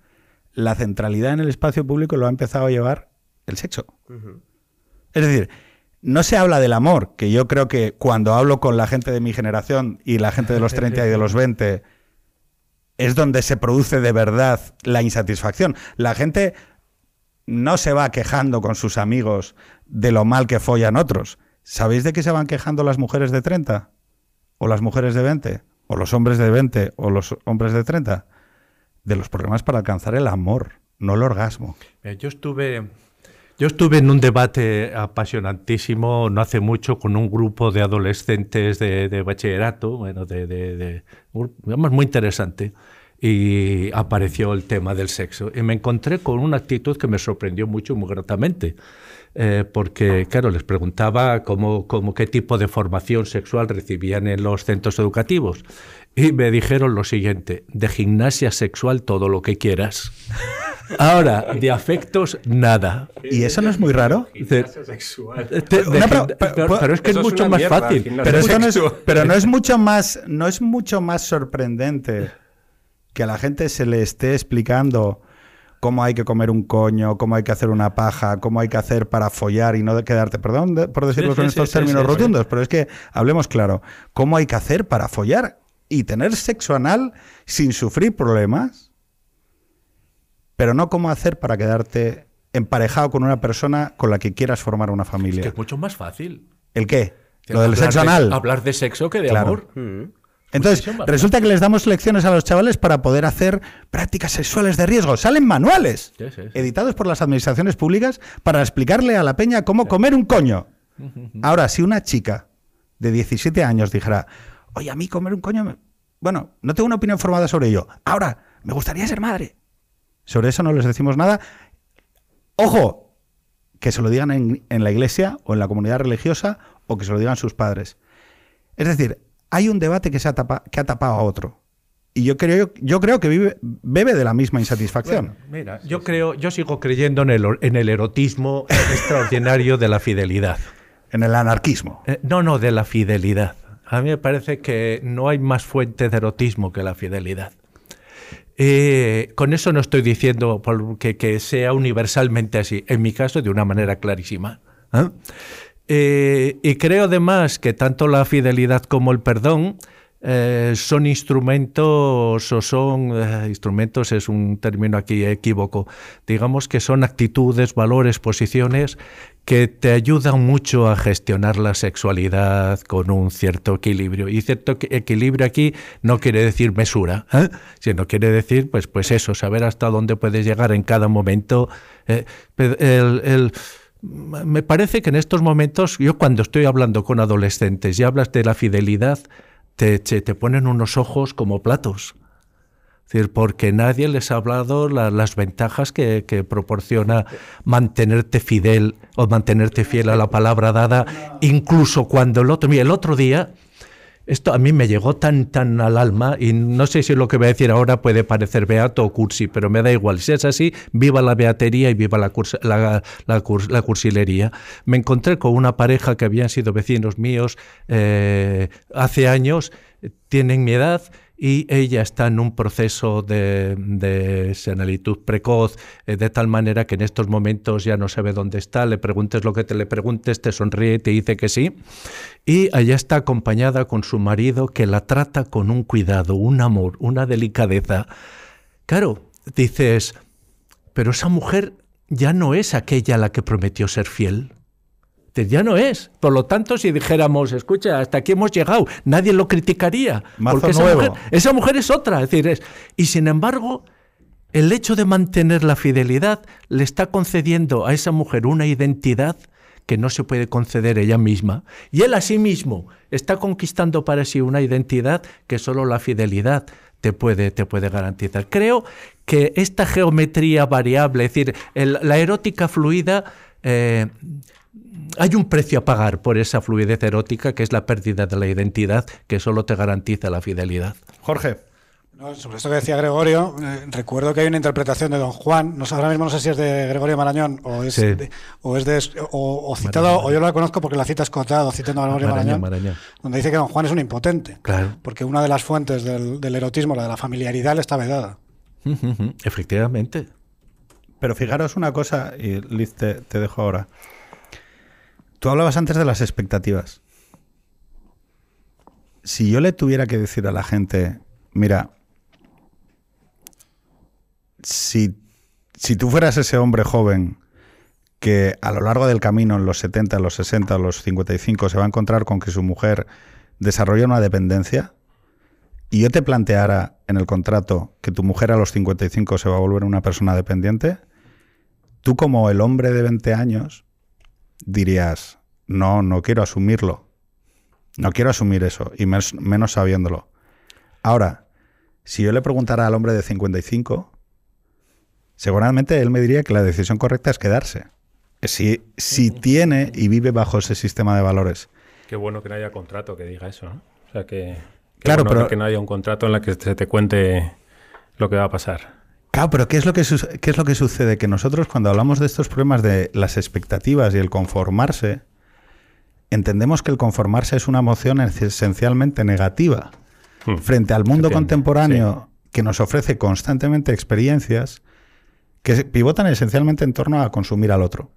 la centralidad en el espacio público lo ha empezado a llevar el sexo. Es decir, no se habla del amor, que yo creo que cuando hablo con la gente de mi generación y la gente de los 30 y de los 20, es donde se produce de verdad la insatisfacción. La gente no se va quejando con sus amigos de lo mal que follan otros. ¿Sabéis de qué se van quejando las mujeres de 30? ¿O las mujeres de 20? ¿O los hombres de 20? ¿O los hombres de 30? De los problemas para alcanzar el amor, no el orgasmo. Yo estuve, yo estuve en un debate apasionantísimo no hace mucho con un grupo de adolescentes de, de bachillerato, bueno, de, de, de- digamos, muy interesante, y apareció el tema del sexo. Y me encontré con una actitud que me sorprendió mucho, muy gratamente. eh, porque, claro, les preguntaba cómo, cómo, qué tipo de formación sexual recibían en los centros educativos. Y me dijeron lo siguiente, de gimnasia sexual todo lo que quieras. Ahora, de afectos, nada. ¿Y eso no es muy raro? Te- Una pero- pero, pero es que es mucho más mierda, fácil. Pero, no es, sexual. pero no es mucho más, no es mucho más sorprendente que a la gente se le esté explicando cómo hay que comer un coño, cómo hay que hacer una paja, cómo hay que hacer para follar y no quedarte, perdón de- por decirlo Sí, con sí, estos sí, términos sí, sí. rotundos, pero es que hablemos claro, cómo hay que hacer para follar y tener sexo anal sin sufrir problemas, pero no cómo hacer para quedarte emparejado con una persona con la que quieras formar una Es familia. que es mucho más fácil. ¿El qué? Lo del sexo de- anal. Hablar de sexo que de Claro. amor. Mm. Entonces, resulta que les damos lecciones a los chavales para poder hacer prácticas sexuales de riesgo. Salen manuales Sí, sí, sí. editados por las administraciones públicas para explicarle a la peña cómo comer un coño. Ahora, si una chica de 17 años dijera, oye, a mí comer un coño, me- bueno, no tengo una opinión formada sobre ello. Ahora, me gustaría ser madre. Sobre eso no les decimos nada. Ojo, que se lo digan en, en la iglesia o en la comunidad religiosa o que se lo digan sus padres. Es decir, hay un debate que, se ha, tapa- que ha tapado a otro. Y yo creo, yo creo que vive, bebe de la misma insatisfacción. Mira, yo creo, yo sigo creyendo en el, en el erotismo extraordinario de la fidelidad. En el anarquismo. Eh, no, no, de la fidelidad. A mí me parece que no hay más fuente de erotismo que la fidelidad. Eh, con eso no estoy diciendo que sea universalmente así, en mi caso de una manera clarísima. ¿eh? Eh, y creo además que tanto la fidelidad como el perdón eh, son instrumentos o son eh, instrumentos es un término aquí equívoco. Digamos que son actitudes valores posiciones que te ayudan mucho a gestionar la sexualidad con un cierto equilibrio. Y cierto equilibrio aquí no quiere decir mesura ¿eh? sino quiere decir pues pues eso saber hasta dónde puedes llegar en cada momento. Eh, me parece que en estos momentos, yo cuando estoy hablando con adolescentes y hablas de la fidelidad, te, te, ponen unos ojos como platos. Es decir, porque nadie les ha hablado la- las ventajas que, que proporciona mantenerte fidel o mantenerte fiel a la palabra dada, incluso cuando el otro... Mira, el otro día, esto a mí me llegó tan, tan al alma y no sé si lo que voy a decir ahora puede parecer beato o cursi, pero me da igual. Si es así, viva la beatería y viva la, la, la la cursilería. Me encontré con una pareja que habían sido vecinos míos eh, hace años, tienen mi edad y ella está en un proceso de, de senilitud precoz, eh, de tal manera que en estos momentos ya no sabe dónde está, le preguntes lo que te le preguntes, te sonríe y te dice que sí. Y allá está acompañada con su marido que la trata con un cuidado, un amor, una delicadeza. Claro, dices, pero esa mujer ya no es aquella a la que prometió ser fiel. Dices, Ya no es. Por lo tanto, si dijéramos, escucha, hasta aquí hemos llegado, nadie lo criticaría. Mazo porque esa nuevo. mujer, esa mujer es otra. Es decir, es, y sin embargo, el hecho de mantener la fidelidad le está concediendo a esa mujer una identidad que no se puede conceder ella misma. Y él a sí mismo está conquistando para sí una identidad que solo la fidelidad te puede, te puede garantizar. Creo que esta geometría variable, es decir, el- la erótica fluida, eh, hay un precio a pagar por esa fluidez erótica que es la pérdida de la identidad que solo te garantiza la fidelidad. Jorge. No, sobre esto que decía Gregorio, eh, recuerdo que hay una interpretación de Don Juan, no sé, ahora mismo no sé si es de Gregorio Marañón o es, Sí. de, o es de o, o citado, o yo la conozco porque la cita es cotada, citando a Gregorio Marañón, Marañón, Marañón. donde dice que Don Juan es un impotente. Claro. Porque una de las fuentes del, del erotismo, la de la familiaridad, le está vedada. Efectivamente. Pero fijaros una cosa, y Liz, te, te dejo ahora. Tú hablabas antes de las expectativas. Si yo le tuviera que decir a la gente, mira, si, si tú fueras ese hombre joven que a lo largo del camino, en los 70, los 60, los 55, se va a encontrar con que su mujer desarrolla una dependencia, y yo te planteara en el contrato que tu mujer a los 55 se va a volver una persona dependiente, tú como el hombre de 20 años dirías, no, no quiero asumirlo. No quiero asumir eso, y mes- menos sabiéndolo. Ahora, si yo le preguntara al hombre de 55, seguramente él me diría que la decisión correcta es quedarse. Si, si tiene y vive bajo ese sistema de valores. Qué bueno que no haya contrato que diga eso, ¿no? O sea, que, Claro, bueno pero- que no haya un contrato en el que se te cuente lo que va a pasar. Claro, pero ¿qué es, lo que su- ¿qué es lo que sucede? Que nosotros cuando hablamos de estos problemas de las expectativas y el conformarse, entendemos que el conformarse es una emoción esencialmente negativa. Hmm. Frente al mundo contemporáneo que nos ofrece constantemente experiencias que pivotan esencialmente en torno a consumir al otro.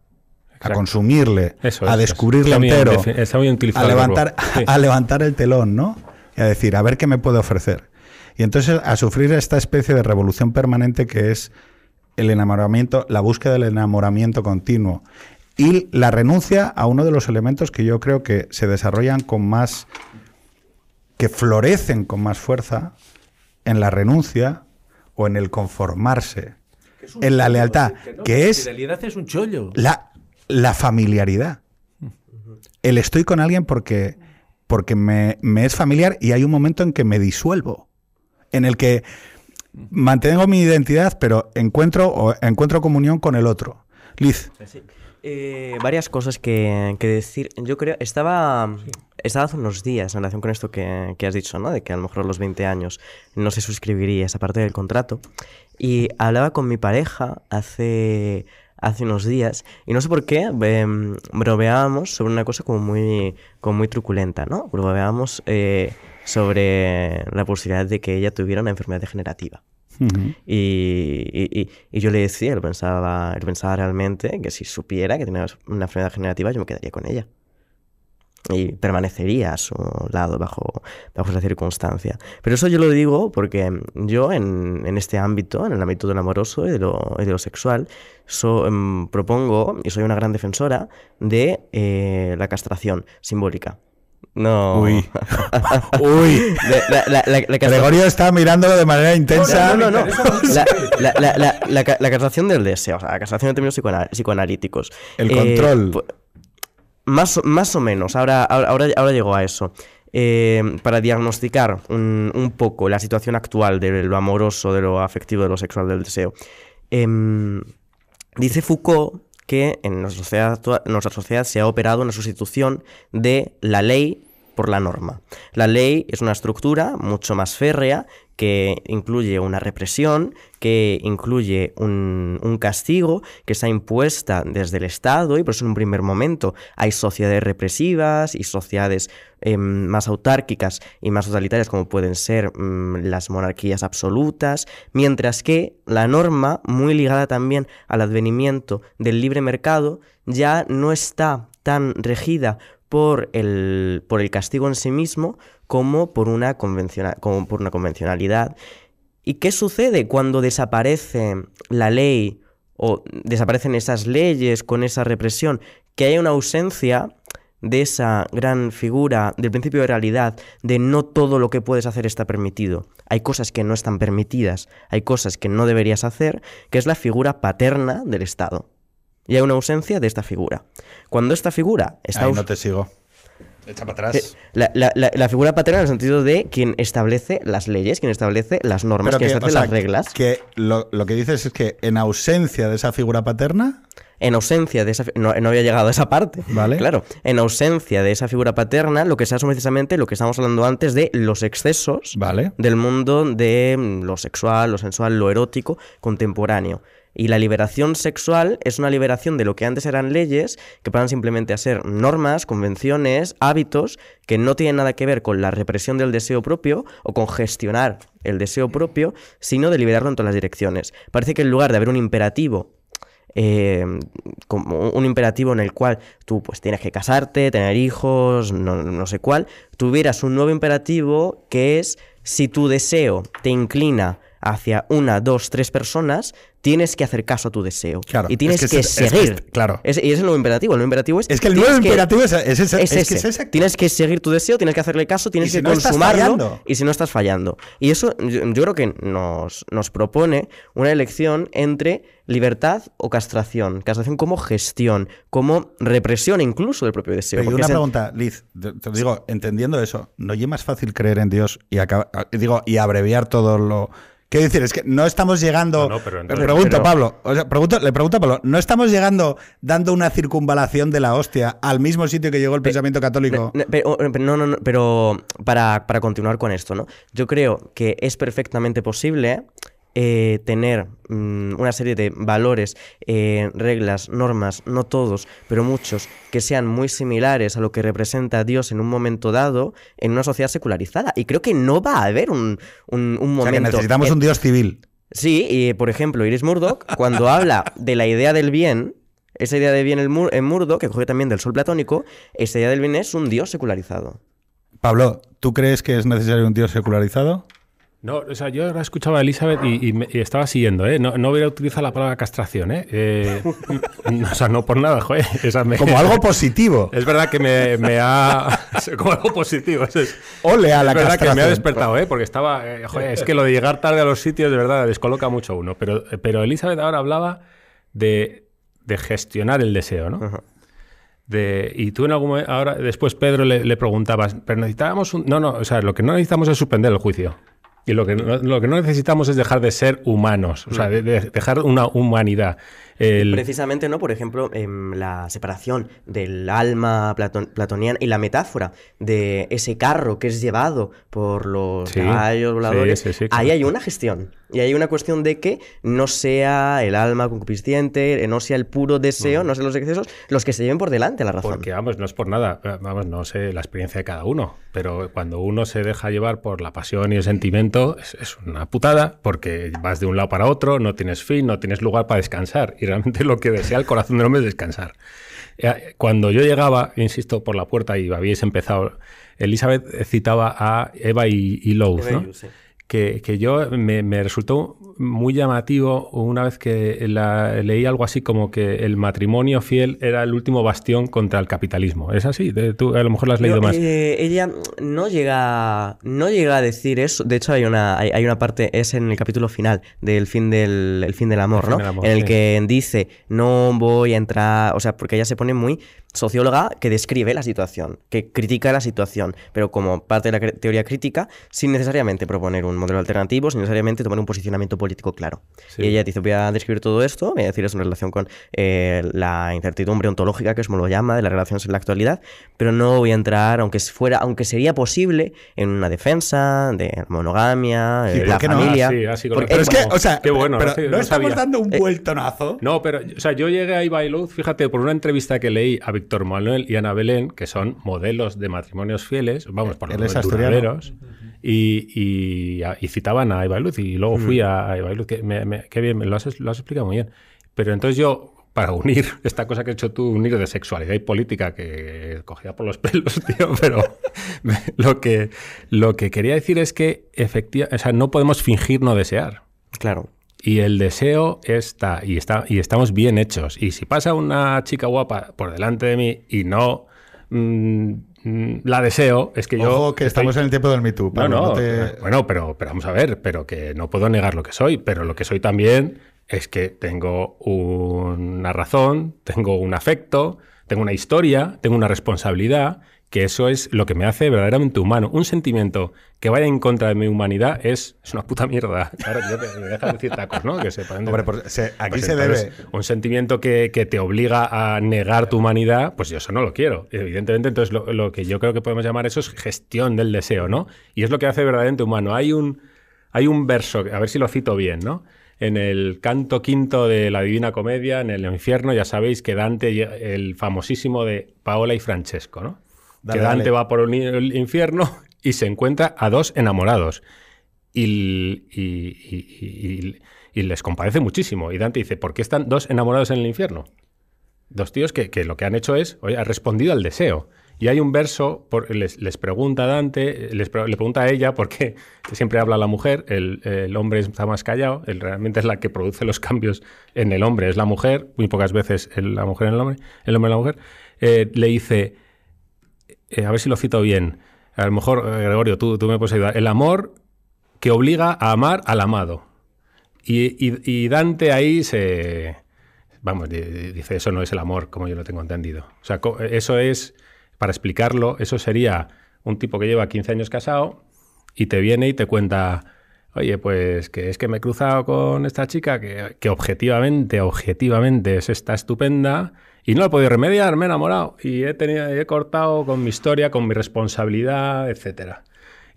A consumirle, Eso a es, descubrirle entero, bien a levantar, Sí. a levantar el telón, ¿no? Y a decir, a ver qué me puede ofrecer. Y entonces a sufrir esta especie de revolución permanente que es el enamoramiento, la búsqueda del enamoramiento continuo y la renuncia a uno de los elementos que yo creo que se desarrollan con más, que florecen con más fuerza en la renuncia o en el conformarse, en la lealtad, que es fidelidad es un chollo. la, la familiaridad. El estoy con alguien porque, porque me, me es familiar y hay un momento en que me disuelvo, en el que mantengo mi identidad, pero encuentro, o encuentro comunión con el otro. Liz, Sí. Eh, varias cosas que, que decir. Yo creo, estaba, estaba hace unos días en relación con esto que, que has dicho, ¿no? De que a lo mejor a los 20 años no se suscribiría esa parte del contrato. Y hablaba con mi pareja hace, hace unos días y no sé por qué em, bromeábamos sobre una cosa como muy, como muy truculenta, ¿no? Bromeábamos eh, sobre la posibilidad de que ella tuviera una enfermedad degenerativa. Y, y- y- y yo le decía, él pensaba, él pensaba realmente que si supiera que tenía una enfermedad generativa, yo me quedaría con ella. y permanecería a su lado bajo, bajo esa circunstancia. Pero eso yo lo digo porque yo en, en este ámbito, en el ámbito del amoroso y de lo, y de lo sexual, so- em, propongo y soy una gran defensora de eh, la castración simbólica. No. Uy. Uy. De- la- la- la- Gregorio está mirándolo de manera intensa. no, no, no. La, la- la- la- la ca- la castración del deseo, o sea, la castración en términos psicoana- psicoanalíticos. El Eh, control. más, o- más o menos, ahora, ahora, ahora, llego a eso. Eh, para diagnosticar un, un poco la situación actual de lo amoroso, de lo afectivo, de lo sexual, del deseo. Em, dice Foucault que en nuestra sociedad, nuestra sociedad se ha operado una sustitución de la ley por la norma. La ley es una estructura mucho más férrea que incluye una represión, que incluye un, castigo que está impuesta desde el Estado y por eso en un primer momento hay sociedades represivas y sociedades em, más autárquicas y más totalitarias como pueden ser mm, las monarquías absolutas, mientras que la norma, muy ligada también al advenimiento del libre mercado, ya no está tan regida por el, por el castigo en sí mismo como por una, como por una convencionalidad. ¿Y qué sucede cuando desaparece la ley o desaparecen esas leyes con esa represión? Que hay una ausencia de esa gran figura del principio de realidad, de no todo lo que puedes hacer está permitido. Hay cosas que no están permitidas, hay cosas que no deberías hacer, que es la figura paterna del Estado. Y hay una ausencia de esta figura. Cuando esta figura está Ahí no te sigo. Echa para eh, atrás. La, la- la- la figura paterna en el sentido de quien establece las leyes, quien establece las normas, Pero quien que, establece o sea, las reglas. Que lo, lo que dices es que en ausencia de esa figura paterna, En ausencia de esa... No, no había llegado a esa parte. Vale. Claro. En ausencia de esa figura paterna, lo que se hace precisamente lo que estábamos hablando antes de los excesos vale. del mundo de mm, lo sexual, lo sensual, lo erótico contemporáneo. Y la liberación sexual es una liberación de lo que antes eran leyes, que pasan simplemente a ser normas, convenciones, hábitos, que no tienen nada que ver con la represión del deseo propio o con gestionar el deseo propio, sino de liberarlo en todas las direcciones. Parece que en lugar de haber un imperativo eh, como un imperativo en el cual tú pues tienes que casarte, tener hijos, no, no sé cuál, tuvieras un nuevo imperativo que es si tu deseo te inclina hacia una, dos, tres personas, tienes que hacer caso a tu deseo. Claro, y tienes es que, es- seguir. es- claro. Es- y es el nuevo imperativo. El nuevo imperativo es. Es que el nuevo imperativo es- es ese- es que es ese. Tienes que seguir tu deseo, tienes que hacerle caso, tienes si que no consumarlo. Y si no estás fallando. Y eso yo, yo creo que nos, nos propone una elección entre libertad o castración. Castración como gestión, como represión incluso del propio deseo. Pero y una es pregunta, Liz, te, digo, entendiendo eso, ¿no es más fácil creer en Dios y acaba- digo y abreviar todo lo Quiero decir, es que no estamos llegando. No, no, pero le entonces- pregunto, pero- Pablo. o sea, pregunto- le pregunto a Pablo, ¿no estamos llegando dando una circunvalación de la hostia al mismo sitio que llegó el pensamiento católico? Pero no, no, no, pero para, para continuar con esto, ¿no? Yo creo que es perfectamente posible eh, tener mm, una serie de valores, eh, reglas, normas, no todos, pero muchos, que sean muy similares a lo que representa Dios en un momento dado en una sociedad secularizada. Y creo que no va a haber un, un, un o sea, que momento. necesitamos en- un Dios civil. Sí, y por ejemplo, Iris Murdoch, cuando habla de la idea del bien, esa idea del bien en Mur- en Murdoch, que coge también del sol platónico, esa idea del bien es un Dios secularizado. Pablo, ¿tú crees que es necesario un Dios secularizado? No, o sea, yo ahora escuchaba a Elizabeth y, y me- y estaba siguiendo, ¿eh? No, no hubiera utilizado la palabra castración, ¿eh? Eh, o sea, no por nada, joder. esa me- Como algo positivo. Es verdad que me, me ha... Como algo positivo. eso es, Ole a la es verdad que me ha despertado, ¿eh? Porque estaba... eh, joder, es que lo de llegar tarde a los sitios, de verdad, descoloca mucho a uno. Pero, pero Elizabeth ahora hablaba de, de gestionar el deseo, ¿no? Ajá. De, y tú en algún momento, ahora, después Pedro le, le preguntabas, pero necesitábamos un... No, no, o sea, lo que no necesitamos es suspender el juicio. Y lo que no, lo que no necesitamos es dejar de ser humanos, o sea, de, de dejar una humanidad. El- Precisamente, ¿no? Por ejemplo, em, la separación del alma platon- platoniana y la metáfora de ese carro que es llevado por los Sí, caballos voladores. sí, sí, sí, Ahí claro. hay una gestión. Y hay una cuestión de que no sea el alma concupisciente, no sea el puro deseo, no sean los excesos los que se lleven por delante la razón. Porque, vamos, no es por nada, eh, vamos, no sé la experiencia de cada uno, pero cuando uno se deja llevar por la pasión y el sentimiento, es, es una putada, porque vas de un lado para otro, no tienes fin, no tienes lugar para descansar, y realmente lo que desea el corazón del hombre es descansar. Eh, Cuando yo llegaba, insisto, por la puerta y habíais empezado, Elizabeth citaba a Eva y, y y ¿no? Sí. Que, que yo me, me resultó muy llamativo una vez que la- leí algo así como que el matrimonio fiel era el último bastión contra el capitalismo. ¿Es así? De- Tú a lo mejor lo has leído No, más. eh, ella no llega, no llega a decir eso. De hecho, hay una, hay, hay una parte, es en el capítulo final del fin del, el fin del amor, El fin ¿no? del amor, en el sí. que dice, no voy a entrar, o sea, porque ella se pone muy socióloga que describe la situación, que critica la situación, pero como parte de la teoría crítica, sin necesariamente proponer un modelo alternativo, sin necesariamente tomar un posicionamiento político claro. Sí. Y ella dice, voy a describir todo esto, voy a decir eso en relación con eh, la incertidumbre ontológica, que es como lo llama, de las relaciones en la actualidad, pero no voy a entrar, aunque fuera, aunque sería posible, en una defensa de monogamia, ¿Y de por la no? familia. Ah, sí, así con Porque- Pero es que, Bueno, o sea, qué bueno, pero no sé, no, no estamos sabía. dando un Eh, vueltonazo. No, pero o sea, yo llegué a Iba y Luz, fíjate, por una entrevista que leí a Víctor Manuel y Ana Belén, que son modelos de matrimonios fieles, vamos, por lo Él menos y, y, y citaban a y Luz, y luego fui a, a y Luz, que me, bien, me lo has, lo has explicado muy bien. Pero entonces yo, para unir esta cosa que has hecho tú, unir de sexualidad y política, que cogía por los pelos, tío, pero lo que, lo que quería decir es que efectivamente, o sea, no podemos fingir no desear. Claro. Y el deseo está y, está, y estamos bien hechos. Y si pasa una chica guapa por delante de mí y no mm, mm, la deseo, es que yo. Ojo que estoy- estamos en el tiempo del Me Too. No, te- Bueno, pero, pero vamos a ver, pero que no puedo negar lo que soy. Pero lo que soy también es que tengo una razón, tengo un afecto, tengo una historia, tengo una responsabilidad, que eso es lo que me hace verdaderamente humano. Un sentimiento que vaya en contra de mi humanidad es, es una puta mierda. Claro, yo te, me dejas decir tacos, ¿no? Que se pueden Hombre, pues, se- aquí pues se debe. Un sentimiento que, que te obliga a negar tu humanidad, pues yo eso no lo quiero. Evidentemente, entonces lo, lo que yo creo que podemos llamar eso es gestión del deseo, ¿no? Y es lo que hace verdaderamente humano. Hay un, hay un verso, a ver si lo cito bien, ¿no? En el canto quinto de la Divina Comedia, en el infierno, ya sabéis que Dante, el famosísimo de Paola y Francesco, ¿no? Dale, que Dante dale. va por un- el infierno y se encuentra a dos enamorados y, y- y- y- y les compadece muchísimo. Y Dante dice, ¿por qué están dos enamorados en el infierno? Dos tíos que, que lo que han hecho es, oye, ha respondido al deseo. Y hay un verso, por- les, les pregunta a Dante, les pre- le pregunta a ella, porque siempre habla la mujer, el, el hombre está más callado, él realmente es la que produce los cambios en el hombre, es la mujer, muy pocas veces el- la mujer en el hombre, el hombre en la mujer. Eh, le dice, eh, a ver si lo cito bien, a lo mejor, eh, Gregorio, tú, tú me puedes ayudar, el amor que obliga a amar al amado. Y, y- y Dante ahí se... Vamos, di- di- dice, eso no es el amor, como yo lo tengo entendido. O sea, co- eso es, para explicarlo, eso sería un tipo que lleva 15 años casado y te viene y te cuenta, oye, pues que es que me he cruzado con esta chica que, que objetivamente, objetivamente es esta estupenda y no la he podido remediar, me he enamorado y he, tenido, he cortado con mi historia, con mi responsabilidad, etcétera.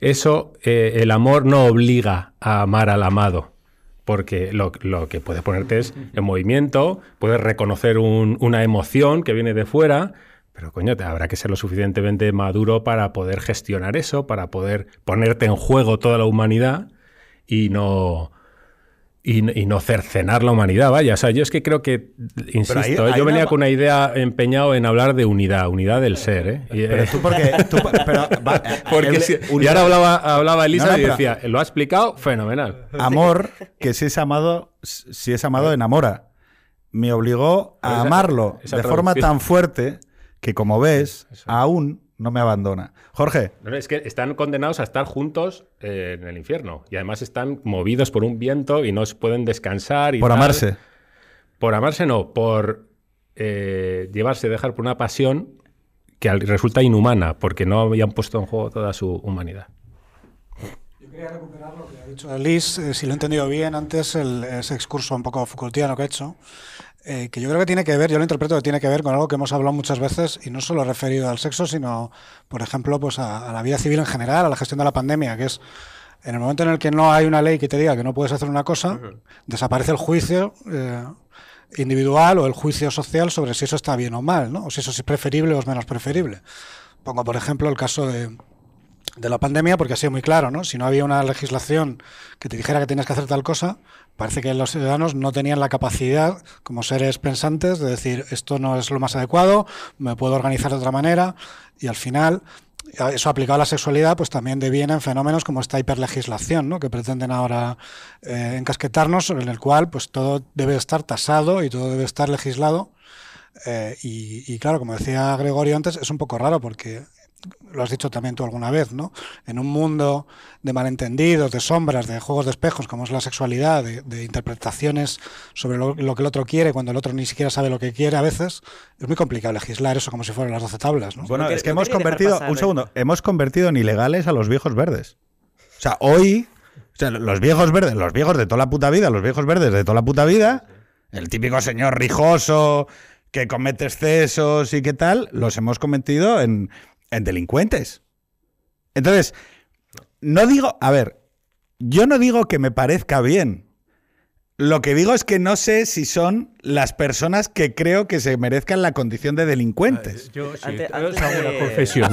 Eso, eh, el amor no obliga a amar al amado, porque lo, lo que puede ponerte es en movimiento, puedes reconocer un- una emoción que viene de fuera, pero coño, te habrá que ser lo suficientemente maduro para poder gestionar eso, para poder ponerte en juego toda la humanidad y no... Y, no- y no cercenar la humanidad, vaya. O sea, yo es que creo que, insisto, yo venía una- con una idea empeñado en hablar de unidad, unidad del ser, ¿eh? Y, Pero eh, tú porque... tú por- pero, va, porque el- si- un- y ahora hablaba, hablaba Elisa No, no, y pero- decía, lo ha explicado fenomenal. Amor, que si es amado, si es amado, enamora. Me obligó a Esa- amarlo esa de forma tan fuerte que, como ves, aún no me abandona. Jorge, No, no, es que están condenados a estar juntos eh, en el infierno. Y además están movidos por un viento y no se pueden descansar. Y por tal. amarse. Por amarse no, por eh, llevarse, dejar por una pasión que al- resulta inhumana, porque no habían puesto en juego toda su humanidad. Yo quería recuperar lo que ha dicho Liz, eh, si lo he entendido bien antes, el, ese excurso un poco Foucaultiano que ha hecho, eh, que yo creo que tiene que ver, yo lo interpreto que tiene que ver con algo que hemos hablado muchas veces y no solo referido al sexo, sino, por ejemplo, pues a, a la vida civil en general, a la gestión de la pandemia, que es En el momento en el que no hay una ley que te diga que no puedes hacer una cosa, desaparece el juicio eh, individual o el juicio social sobre si eso está bien o mal, ¿no? O si eso es preferible o es menos preferible. Pongo, por ejemplo, el caso de, de la pandemia porque ha sido muy claro, ¿no? Si no había una legislación que te dijera que tenías que hacer tal cosa, parece que los ciudadanos no tenían la capacidad, como seres pensantes, de decir esto no es lo más adecuado, me puedo organizar de otra manera, y al final eso aplicado a la sexualidad, pues también devienen fenómenos como esta hiperlegislación, ¿no? que pretenden ahora eh, encasquetarnos, en el cual pues todo debe estar tasado y todo debe estar legislado. Eh, y, claro, como decía Gregorio antes, es un poco raro porque lo has dicho también tú alguna vez, ¿no? En un mundo de malentendidos, de sombras, de juegos de espejos, como es la sexualidad, de, interpretaciones sobre lo, que el otro quiere, cuando el otro ni siquiera sabe lo que quiere a veces, es muy complicado legislar eso como si fueran las 12 tablas, ¿no? Bueno, es que hemos convertido, un segundo, hemos convertido en ilegales a los viejos verdes. O sea, hoy, o sea, los viejos verdes, los viejos de toda la puta vida, los viejos verdes de toda la puta vida, el típico señor rijoso que comete excesos y qué tal, los hemos convertido en en delincuentes. Entonces, no digo, a ver, yo no digo que me parezca bien. Lo que digo es que no sé si son las personas que creo que se merezcan la condición de delincuentes. Yo sí, una confesión.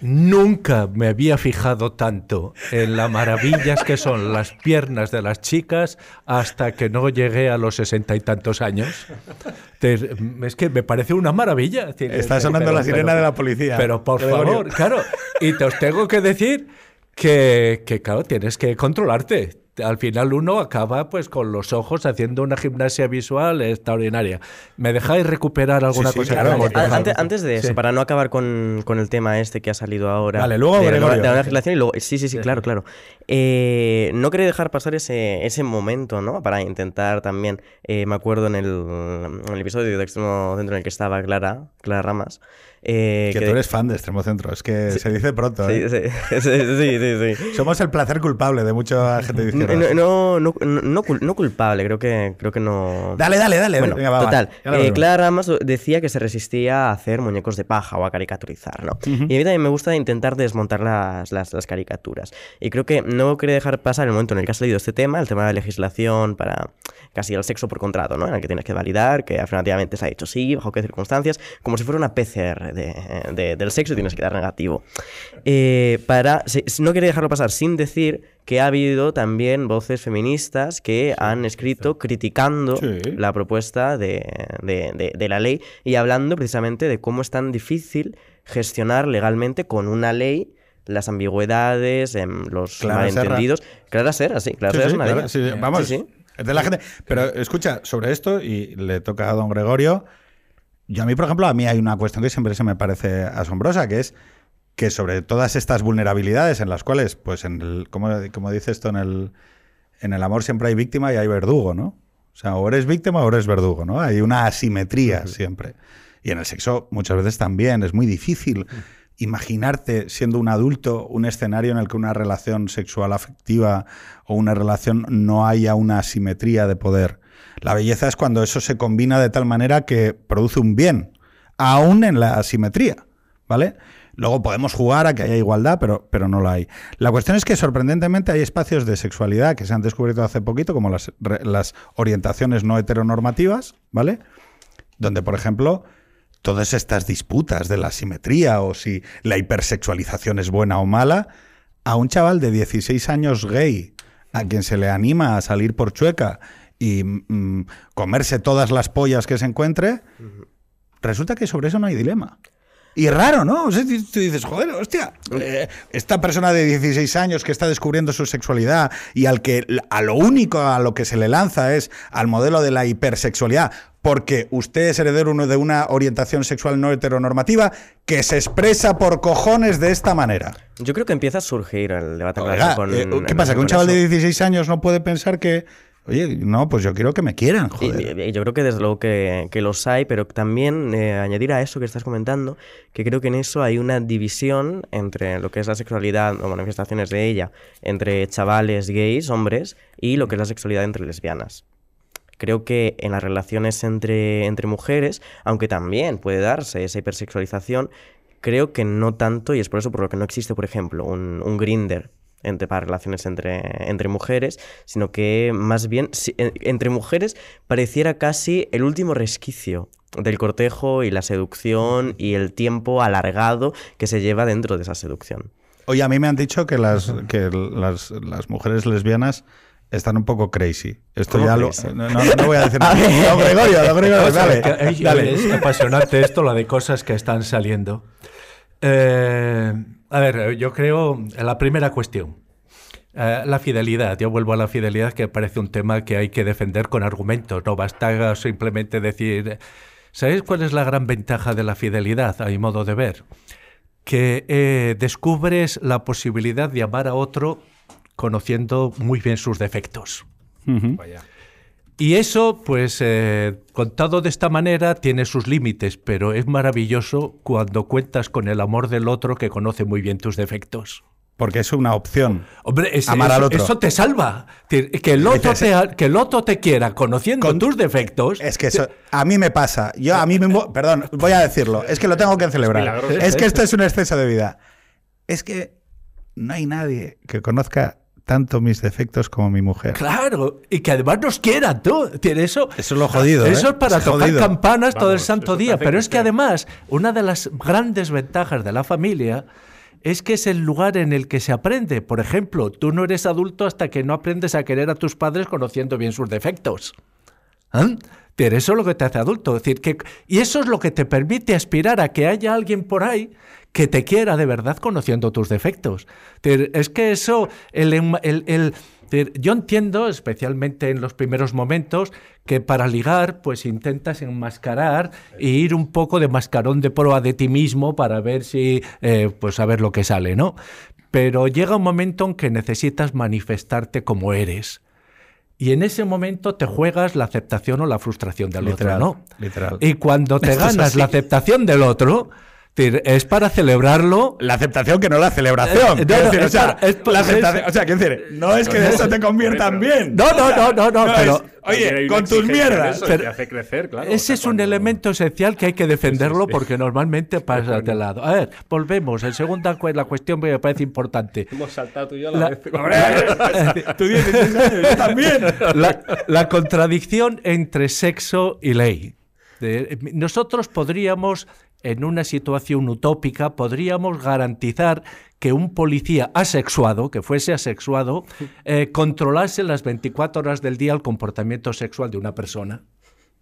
Nunca me había fijado tanto en las maravillas que son las piernas de las chicas hasta que no llegué a los sesenta y tantos años. Es que me parece una maravilla. Está sonando la sirena de la policía. Pero por favor, claro. Y te os tengo que decir que, que, claro, tienes que controlarte al final uno acaba pues con los ojos haciendo una gimnasia visual extraordinaria. ¿Me dejáis recuperar alguna cosa? antes, de eso, para no acabar con, el tema este que ha salido ahora. Vale, luego de, la legislación y luego, sí, sí, sí, claro, claro. Eh, no quería dejar pasar ese, ese momento, ¿no? Para intentar también, eh, me acuerdo en el, en el episodio de Extremo Centro en el que estaba Clara, Clara Ramas, eh, que, tú eres fan de Extremo Centro, es que se dice pronto. Sí, ¿eh? sí, sí, sí, Somos el placer culpable de mucha gente de No, no, no, no, culpable, creo que, creo que no. Dale, dale, dale. Bueno, total. Eh, Clara Ramas decía que se resistía a hacer muñecos de paja o a caricaturizar, ¿no? Y a mí también me gusta intentar desmontar las, las, las, caricaturas. Y creo que no quería dejar pasar el momento en el que ha salido este tema, el tema de la legislación para casi el sexo por contrato, ¿no? En el que tienes que validar que afirmativamente se ha dicho sí, bajo qué circunstancias, como si fuera una PCR del sexo tienes que dar negativo. Eh, para, no quería dejarlo pasar sin decir que ha habido también voces feministas que han escrito criticando la propuesta de, la ley y hablando precisamente de cómo es tan difícil gestionar legalmente con una ley las ambigüedades, em, los malentendidos. Clara Serra, sí, Clara Serra es una sí, Vamos, de la gente. Pero escucha, sobre esto, y le toca a don Gregorio, yo a mí, por ejemplo, a mí hay una cuestión que siempre se me parece asombrosa, que es que sobre todas estas vulnerabilidades en las cuales, pues, en el, como, como dice esto, en el, en el amor siempre hay víctima y hay verdugo, ¿no? O sea, o eres víctima o eres verdugo, ¿no? Hay una asimetría siempre. Y en el sexo muchas veces también es muy difícil imaginarte siendo un adulto un escenario en el que una relación sexual afectiva o una relación no haya una asimetría de poder. La belleza es cuando eso se combina de tal manera que produce un bien, aún en la asimetría, ¿vale? Luego podemos jugar a que haya igualdad, pero, pero no la hay. La cuestión es que sorprendentemente hay espacios de sexualidad que se han descubierto hace poquito, como las, las orientaciones no heteronormativas, ¿vale? Donde, por ejemplo, todas estas disputas de la asimetría o si la hipersexualización es buena o mala, a un chaval de 16 años gay, a quien se le anima a salir por chueca y mm, comerse todas las pollas que se encuentre, resulta que sobre eso no hay dilema. Y raro, ¿no? O sea, tú dices, joder, hostia, eh, esta persona de 16 años que está descubriendo su sexualidad y al que a lo único a lo que se le lanza es al modelo de la hipersexualidad, porque usted es heredero de una orientación sexual no heteronormativa que se expresa por cojones de esta manera. Yo creo que empieza a surgir el debate con, eh, ¿Qué pasa? ¿Que un chaval de 16 años no puede pensar que Oye, no, pues yo quiero que me quieran, joder. Y, yo creo que desde luego que, los hay, pero también eh, añadir a eso que estás comentando, que creo que en eso hay una división entre lo que es la sexualidad o manifestaciones de ella, entre chavales gays, hombres, y lo que es la sexualidad entre lesbianas. Creo que en las relaciones entre, entre mujeres, aunque también puede darse esa hipersexualización, creo que no tanto, y es por eso por lo que no existe, por ejemplo, un, un grinder entre, para relaciones entre, entre mujeres, sino que más bien si- en- entre mujeres pareciera casi el último resquicio del cortejo y la seducción y el tiempo alargado que se lleva dentro de esa seducción. Oye, a mí me han dicho que las, que las, las mujeres lesbianas están un poco crazy. Esto ¿Cómo ya lo. No, no- no voy a decir nada. Don Gregorio, don Gregorio, dale. dale. Es apasionante esto, la de cosas que están saliendo. Eh, a ver, yo creo, la primera cuestión, eh, la fidelidad. Yo vuelvo a la fidelidad, que parece un tema que hay que defender con argumentos. No basta simplemente decir. ¿Sabéis cuál es la gran ventaja de la fidelidad, a mi modo de ver? Que eh, descubres la posibilidad de amar a otro conociendo muy bien sus defectos. Vaya. Y eso, pues, eh, contado de esta manera, tiene sus límites, pero es maravilloso cuando cuentas con el amor del otro que conoce muy bien tus defectos. Porque es una opción. Hombre, es- Amar eso, al otro. eso te salva. Que el otro te, que el otro te quiera conociendo Con- tus defectos. Es que eso, a mí me pasa. Yo a mí mismo, perdón, voy a decirlo. Es que lo tengo que celebrar. milagroso. Es que esto es un exceso de vida. Es que no hay nadie que conozca tanto mis defectos como mi mujer. Claro, y que además nos quieran, tú. Tiene Eso, Eso es lo jodido, ¿eh? Eso es para Es tocar jodido. campanas todo el santo día. Pero es que además, una de las grandes ventajas de la familia es que es el lugar en el que se aprende. Por ejemplo, tú no eres adulto hasta que no aprendes a querer a tus padres conociendo bien sus defectos. ¿Ah? Pero eso es lo que te hace adulto. Decir, que, y eso es lo que te permite aspirar a que haya alguien por ahí que te quiera de verdad conociendo tus defectos. Es que eso, yo entiendo, especialmente en los primeros momentos, que para ligar, pues intentas enmascarar e ir un poco de mascarón de proa de ti mismo para ver si, eh, pues a ver lo que sale, ¿no? Pero llega un momento en que necesitas manifestarte como eres. Y en ese momento te juegas la aceptación o la frustración del Literal, otro, ¿no? literal. Y cuando te Esto ganas la aceptación del otro, es para celebrarlo. La aceptación que no la celebración. Eh, no, Quiero no, decir, o es sea, para- es para- la aceptación- o sea, quiero decir, no es que de eso te conviertan bien. No, no, no, no, no, No, pero es, oye, con tus en mierdas. eso, Pero- te hace crecer, claro. Ese O sea, es un elemento esencial que hay que defenderlo Sí, sí. porque normalmente pasa de lado. A ver, volvemos. El segunda la cuestión me parece importante. Hemos saltado tú y yo a la, La- vez. Tú 16 años, yo también. La, la contradicción entre sexo y ley. De- nosotros podríamos, en una situación utópica, podríamos garantizar que un policía asexuado, que fuese asexuado, eh, controlase las 24 horas del día el comportamiento sexual de una persona.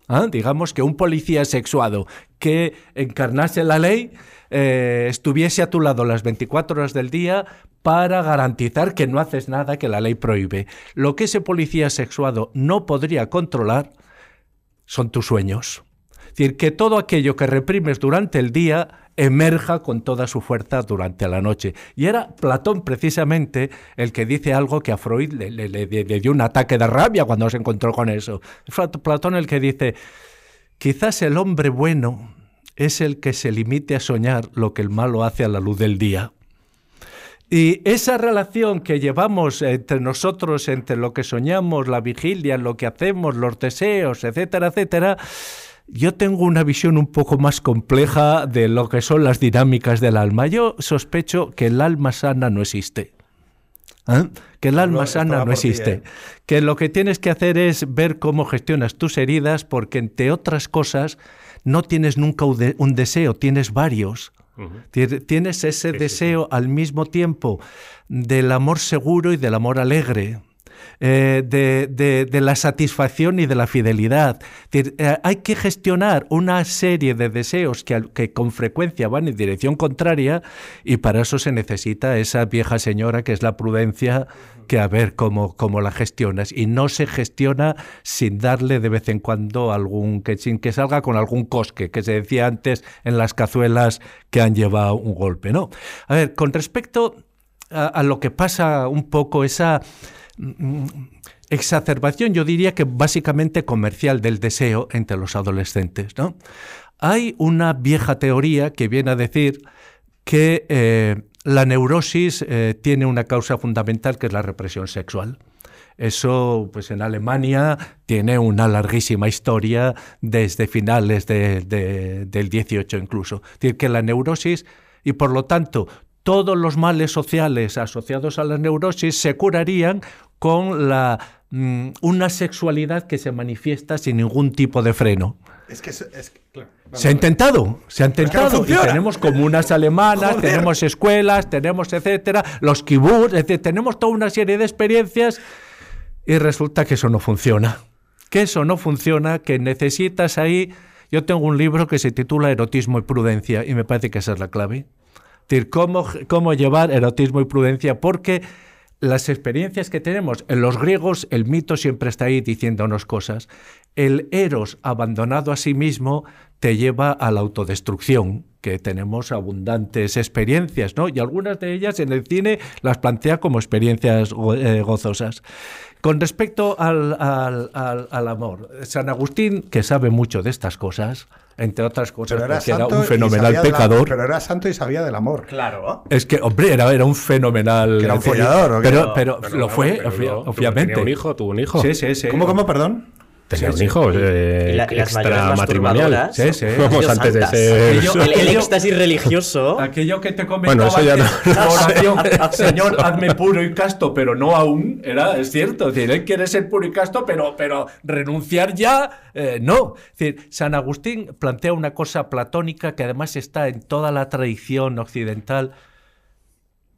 ¿Ah? Digamos que un policía sexuado que encarnase la ley eh, estuviese a tu lado las 24 horas del día para garantizar que no haces nada que la ley prohíbe. Lo que ese policía sexuado no podría controlar son tus sueños. Es decir, que todo aquello que reprimes durante el día emerja con toda su fuerza durante la noche. Y era Platón precisamente el que dice algo que a Freud le, le- dio un ataque de rabia cuando se encontró con eso. Platón el que dice, quizás el hombre bueno es el que se limite a soñar lo que el malo hace a la luz del día. Y esa relación que llevamos entre nosotros, entre lo que soñamos, la vigilia, lo que hacemos, los deseos, etcétera, etcétera, yo tengo una visión un poco más compleja de lo que son las dinámicas del alma. Yo sospecho que el alma sana no existe. ¿Ah? Que el alma sana no ti, existe. ¿eh? Que lo que tienes que hacer es ver cómo gestionas tus heridas, porque entre otras cosas no tienes nunca un de- un deseo, tienes varios. Ti- Tienes ese deseo al mismo tiempo del amor seguro y del amor alegre. Eh, de, de- de la satisfacción y de la fidelidad. Eh, hay que gestionar una serie de deseos que, que con frecuencia van en dirección contraria y para eso se necesita esa vieja señora que es la prudencia, que a ver cómo, cómo la gestionas. Y no se gestiona sin darle de vez en cuando algún, que, sin que salga con algún cosque, que se decía antes en las cazuelas que han llevado un golpe. ¿no? A ver, con respecto a, lo que pasa un poco esa exacerbación, yo diría que básicamente comercial del deseo entre los adolescentes. ¿no? Hay una vieja teoría que viene a decir que eh, la neurosis eh, tiene una causa fundamental que es la represión sexual. Eso, pues en Alemania tiene una larguísima historia desde finales de- de- del 18 incluso. Es decir, que la neurosis y por lo tanto todos los males sociales asociados a la neurosis se curarían con la, mm, una sexualidad que se manifiesta sin ningún tipo de freno. Es que, es, es que- claro. Se ha intentado, se ha que no intentado. y tenemos comunas alemanas, Joder. tenemos escuelas, tenemos etcétera, los kibbutz, tenemos toda una serie de experiencias y resulta que eso no funciona. Que eso no funciona, que necesitas ahí. Yo tengo un libro que se titula Erotismo y Prudencia y me parece que esa es la clave. Es decir, cómo, cómo llevar erotismo y prudencia, porque las experiencias que tenemos en los griegos, el mito siempre está ahí diciéndonos cosas. El eros abandonado a sí mismo te lleva a la autodestrucción, que tenemos abundantes experiencias, ¿no? Y algunas de ellas en el cine las plantea como experiencias eh, gozosas. Con respecto al, al- al- al amor, San Agustín, que sabe mucho de estas cosas, entre otras cosas, Pero era porque era santo un fenomenal pecador. pero era santo y sabía del amor. Claro. Es que, hombre, era, era un fenomenal. Que era un follador, ¿o qué? Pero, pero, Pero lo fue, pero obviamente. Tenía un hijo, tuvo un hijo. Sí, sí, sí. ¿Cómo, cómo, perdón? Tenía un hijo eh, la- las mayores extramatrimonial. Sí, sí. Vamos, antes de ser... Aquello- El, éxtasis religioso. Aquello que te comentaba Bueno, eso ya no- oración, Señor, hazme puro y casto, pero no aún, era, es cierto. Es decir, él quiere ser puro y casto, pero, pero renunciar ya, eh, no. Es decir, San Agustín plantea una cosa platónica que además está en toda la tradición occidental,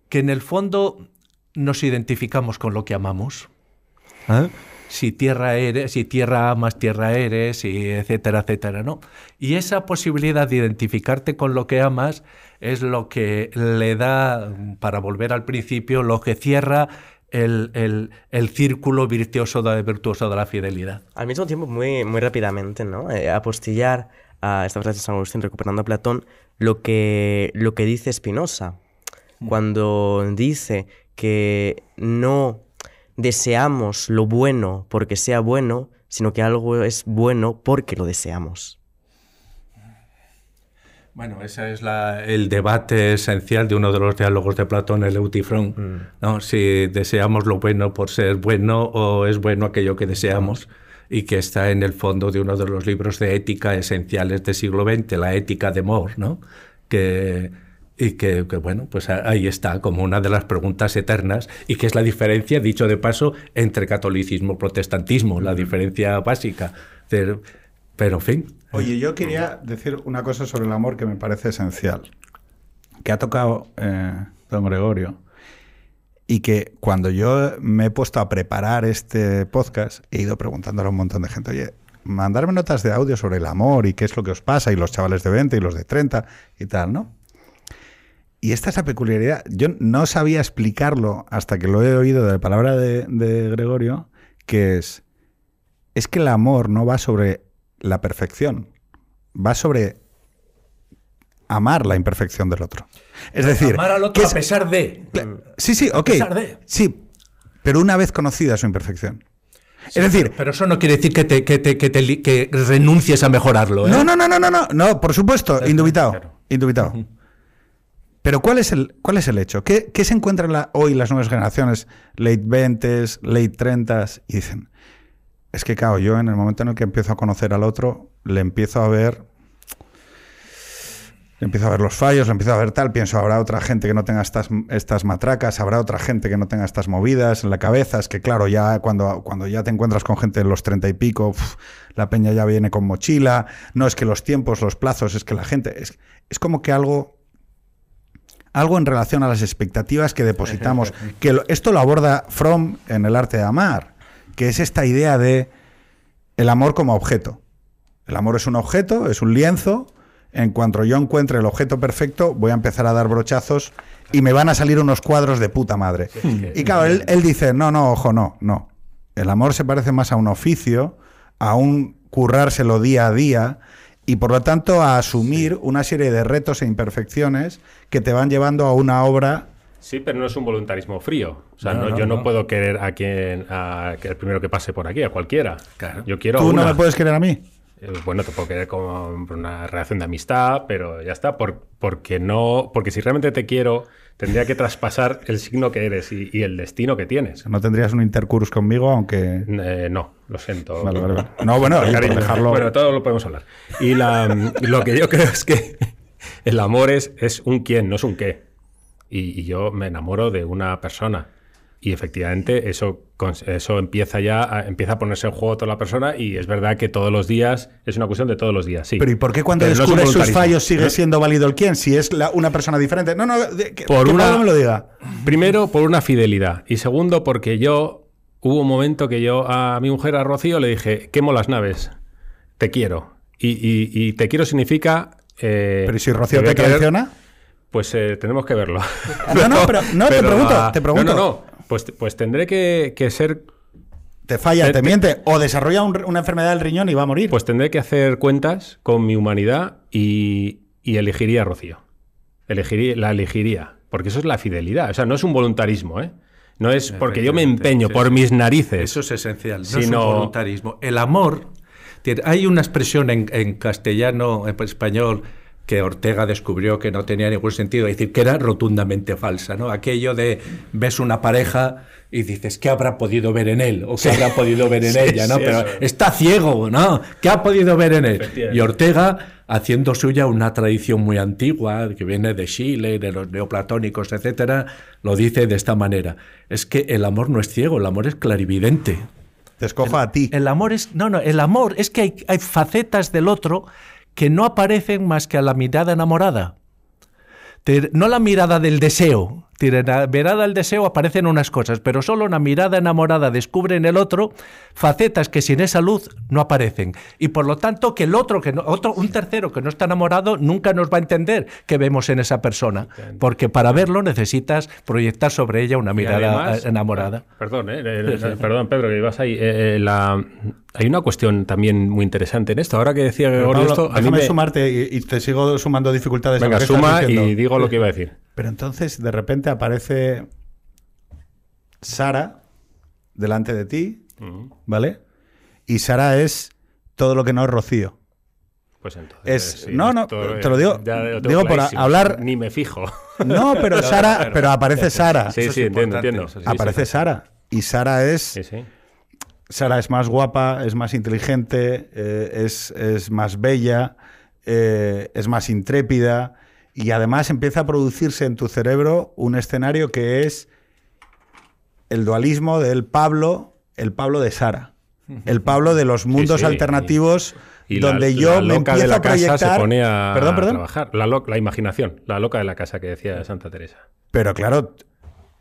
que en el fondo nos identificamos con lo que amamos. ¿Eh? Si tierra eres, si tierra amas, tierra eres, y etcétera, etcétera, ¿no? Y esa posibilidad de identificarte con lo que amas es lo que le da, para volver al principio, lo que cierra el, el- el círculo virtuoso de, virtuoso de la fidelidad. Al mismo tiempo, muy, muy rápidamente, ¿no? Eh, apostillar a esta frase de San Agustín recuperando a Platón lo que, lo que dice Spinoza. Cuando dice que no deseamos lo bueno porque sea bueno, sino que algo es bueno porque lo deseamos. Bueno, ese es la- el debate esencial de uno de los diálogos de Platón, el Eutifrón. ¿no? Si deseamos lo bueno por ser bueno o es bueno aquello que deseamos. Y que está en el fondo de uno de los libros de ética esenciales del siglo XX, la ética de Moore, ¿no? Que, y que, que, bueno, pues ahí está como una de las preguntas eternas y que es la diferencia, dicho de paso, entre catolicismo y protestantismo, la diferencia básica. Pero, pero en fin, Oye, yo quería decir una cosa sobre el amor que me parece esencial, que ha tocado eh, don Gregorio, y que cuando yo me he puesto a preparar este podcast, he ido preguntándole a un montón de gente, oye, mandarme notas de audio sobre el amor y qué es lo que os pasa, y los chavales de 20 y los de 30 y tal, ¿no? Y esta es la peculiaridad. Yo no sabía explicarlo hasta que lo he oído de la palabra de, de Gregorio, que es, es que el amor no va sobre la perfección, va sobre amar la imperfección del otro. Es decir, amar al que otro es- a pesar de. Sí, sí, ok. pesar de. Sí, pero una vez conocida su imperfección. es decir, Pero eso no quiere decir que, te, que, te- que te que renuncies a mejorarlo. ¿eh? no, no, no, no, no, no, no, por supuesto, indubitado, claro. indubitado. Pero ¿cuál es el, cuál es el hecho? ¿Qué, qué se encuentran hoy las nuevas generaciones, late 20s, late 30s, y dicen, es que, claro, yo en el momento en el que empiezo a conocer al otro, le empiezo a ver le empiezo a ver los fallos, le empiezo a ver tal, pienso, habrá otra gente que no tenga estas, estas matracas, habrá otra gente que no tenga estas movidas en la cabeza. Es que claro, ya cuando, cuando ya te encuentras con gente de los treinta y pico, uf, la peña ya viene con mochila. No es que los tiempos, los plazos, es que la gente. Es, es como que algo. Algo en relación a las expectativas que depositamos. que lo- esto lo aborda Fromm en el arte de amar, que es esta idea de el amor como objeto. El amor es un objeto, es un lienzo. En cuanto yo encuentre el objeto perfecto, voy a empezar a dar brochazos y me van a salir unos cuadros de puta madre. Y claro, él, él dice, no, no, ojo, no, no. El amor se parece más a un oficio, a un currárselo día a día y por lo tanto a asumir una serie de retos e imperfecciones que te van llevando a una obra Sí, pero no es un voluntarismo frío. O sea, No, yo no, no. puedo querer a quien, a que el primero que pase por aquí, a cualquiera. Claro. Yo quiero ¿Tú una. no me puedes querer a mí? Eh, Bueno, te puedo querer como una relación de amistad, pero ya está, por- porque no, porque si realmente te quiero, tendría que traspasar el signo que eres y, y el destino que tienes. No tendrías un intercurso conmigo, aunque... Eh, no, lo siento. Vale, vale, vale. No, bueno, cariño. dejarlo- Bueno, todo lo podemos hablar. Y la, lo que yo creo es que el amor es, es un quién, no es un qué. y, y yo me enamoro de una persona. Y efectivamente eso, eso empieza ya a, empieza a ponerse en juego toda la persona y es verdad que todos los días es una cuestión de todos los días, sí. Pero ¿y por qué cuando no descubres sus fallos sigue ¿Eh? siendo válido el quién? Si es la- una persona diferente. No, no, de- que, Por que una- me lo diga. Primero, por una fidelidad. Y segundo, porque yo. Hubo un momento que yo a mi mujer, a Rocío, le dije: quemo las naves. Te quiero. Y, y- y te quiero significa. eh, Pero ¿y si Rocío te traiciona? Pues eh, tenemos que verlo. No, no, pero no, te pregunto, te pregunto. No, no, no. Pues, pues tendré que, que ser. Te falla, Te- te, te- miente o desarrolla un- una enfermedad del riñón y va a morir. Pues tendré que hacer cuentas con mi humanidad y, y elegiría a Rocío. Elegiría, la elegiría. Porque eso es la fidelidad. O sea, no es un voluntarismo, ¿eh? No es porque yo me empeño sí, por sí. mis narices. Eso es esencial, no es un voluntarismo. El amor, hay una expresión en, en castellano, en español, que Ortega descubrió que no tenía ningún sentido, es decir, que era rotundamente falsa, ¿no? Aquello de ves una pareja y dices, ¿qué habrá podido ver en él? ¿O qué habrá podido ver en Sí, ella? ¿no? sí, Pero eso. está ciego, ¿no? ¿Qué ha podido ver en él? Y Ortega, haciendo suya una tradición muy antigua, que viene de Chile, de los neoplatónicos, etcétera, lo dice de esta manera. Es que el amor no es ciego, el amor es clarividente. Te escojo a ti. El amor es. No, no, el amor es que hay, hay facetas del otro que no aparecen más que a la mirada enamorada. No la mirada del deseo. Mirada del deseo aparecen unas cosas, pero solo una mirada enamorada descubre en el otro facetas que sin esa luz no aparecen. Y por lo tanto, que el otro, que no- otro, un tercero que no está enamorado, nunca nos va a entender que vemos en esa persona. Porque para verlo necesitas proyectar sobre ella una mirada además- enamorada. Perdón, eh, eh, eh, perdón, Pedro, que ibas ahí. Eh, eh, la- hay una cuestión también muy interesante en esto. Ahora que decía Gregorio Pablo, esto, a mí déjame me- sumarte y, y te sigo sumando dificultades. Venga, suma y digo lo que iba a decir. Pero entonces de repente aparece Sara delante de ti, ¿vale? Y Sara es todo lo que no es Rocío. Pues entonces. Es- sí, no, no, te lo digo- ya lo tengo digo por hablar- Ni me fijo. No, pero Sara, pero aparece Sara. Sí, Eso es sí, entiendo, entiendo. eso sí. aparece Sara. Y Sara es Sí, sí. Sara es más guapa, es más inteligente, eh, es, es más bella, eh, es más intrépida y además empieza a producirse en tu cerebro un escenario que es el dualismo del Pablo, el Pablo de Sara, el Pablo de los mundos sí, alternativos Y la- donde yo la me loca de empiezo la a proyectar. casa se pone a perdón, perdón. trabajar. La, lo- la imaginación, la loca de la casa que decía Santa Teresa. Pero claro,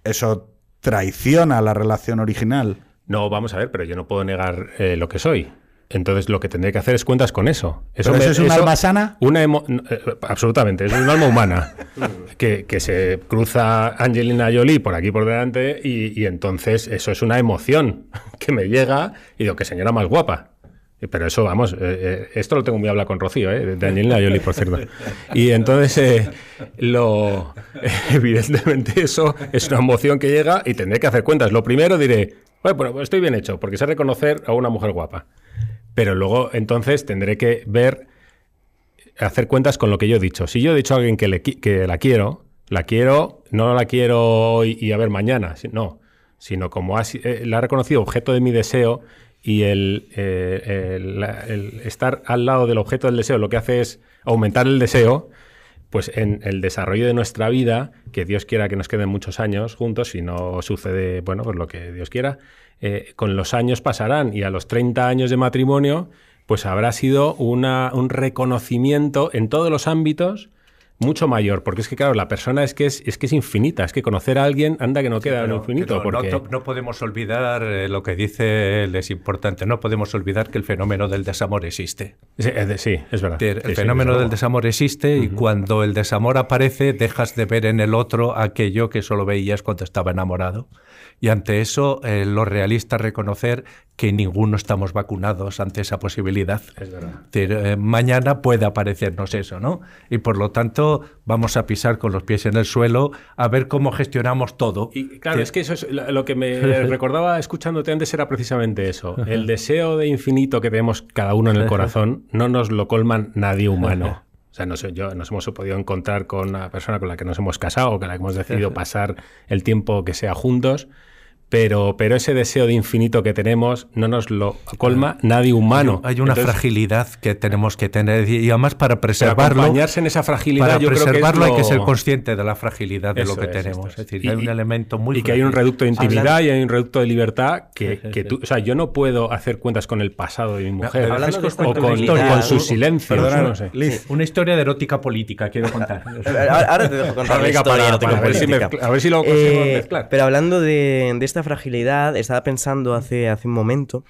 eso traiciona la relación original. No, vamos a ver, pero yo no puedo negar eh, lo que soy. Entonces lo que tendré que hacer es cuentas con eso. ¿Pero eso es un alma sana? Una emo- eh, absolutamente, es un alma humana. que, que se cruza Angelina Jolie por aquí por delante y, y entonces eso es una emoción que me llega y digo, que señora más guapa. Pero eso, vamos, eh, eh, esto lo tengo muy hablado con Rocío, ¿eh? de Angelina Jolie, por cierto. Y entonces, eh, lo, evidentemente, eso es una emoción que llega y tendré que hacer cuentas. Lo primero diré, bueno, estoy bien hecho, porque sé reconocer a una mujer guapa. Pero luego, entonces, tendré que ver, hacer cuentas con lo que yo he dicho. Si yo he dicho a alguien que, la quiero, la quiero, no la quiero hoy y a ver mañana, no, sino como ha eh, la he reconocido objeto de mi deseo y eh, el estar al lado del objeto del deseo lo que hace es aumentar el deseo, pues en el desarrollo de nuestra vida, que Dios quiera que nos queden muchos años juntos, si no sucede, bueno, pues lo que Dios quiera, eh, con los años pasarán. Y a los 30 años de matrimonio, pues habrá sido una, un reconocimiento en todos los ámbitos mucho mayor, porque es que claro, la persona es que es, es que es infinita, es que conocer a alguien anda que no queda en Pero- infinito, pero no porque to- no, podemos olvidar eh, lo que dice él, es importante, no podemos olvidar que el fenómeno del desamor existe. sí, sí, es verdad. Sí, El sí, fenómeno del desamor existe y cuando el desamor aparece dejas de ver en el otro aquello que solo veías cuando estaba enamorado. Y ante eso, eh, lo realista es reconocer que ninguno estamos vacunados ante esa posibilidad. Es verdad. Es decir, eh, mañana puede aparecernos eso, ¿no? Y por lo tanto vamos a pisar con los pies en el suelo a ver cómo gestionamos todo. Y claro, Que- es que eso es lo lo que me recordaba escuchándote antes era precisamente eso. El deseo de infinito que tenemos cada uno en el corazón no nos lo colman nadie humano. O sea, no sé, yo nos hemos podido encontrar con una persona con la que nos hemos casado o con la que hemos decidido pasar el tiempo que sea juntos, pero, pero ese deseo de infinito que tenemos no nos lo colma nadie humano. Hay una Entonces, fragilidad que tenemos que tener y además para preservarlo, acompañarse en esa fragilidad, para yo creo que es preservarlo hay que lo- ser consciente de la fragilidad de Eso lo que es, tenemos. Es es. decir, Y- hay un elemento muy y que hay un reducto de intimidad Hablando- y hay un reducto de libertad que, que tú, o sea, yo no puedo hacer cuentas con el pasado de mi mujer de o con, con sus silencios, Perdona, no sé. Liz, Una historia de erótica política, quiero contar. Ahora, te dejo contar Venga, historia para- erótica para ver si mezcla- a ver si lo conseguimos Eh, mezclar. Pero hablando de, de esta fragilidad, estaba pensando hace, hace un momento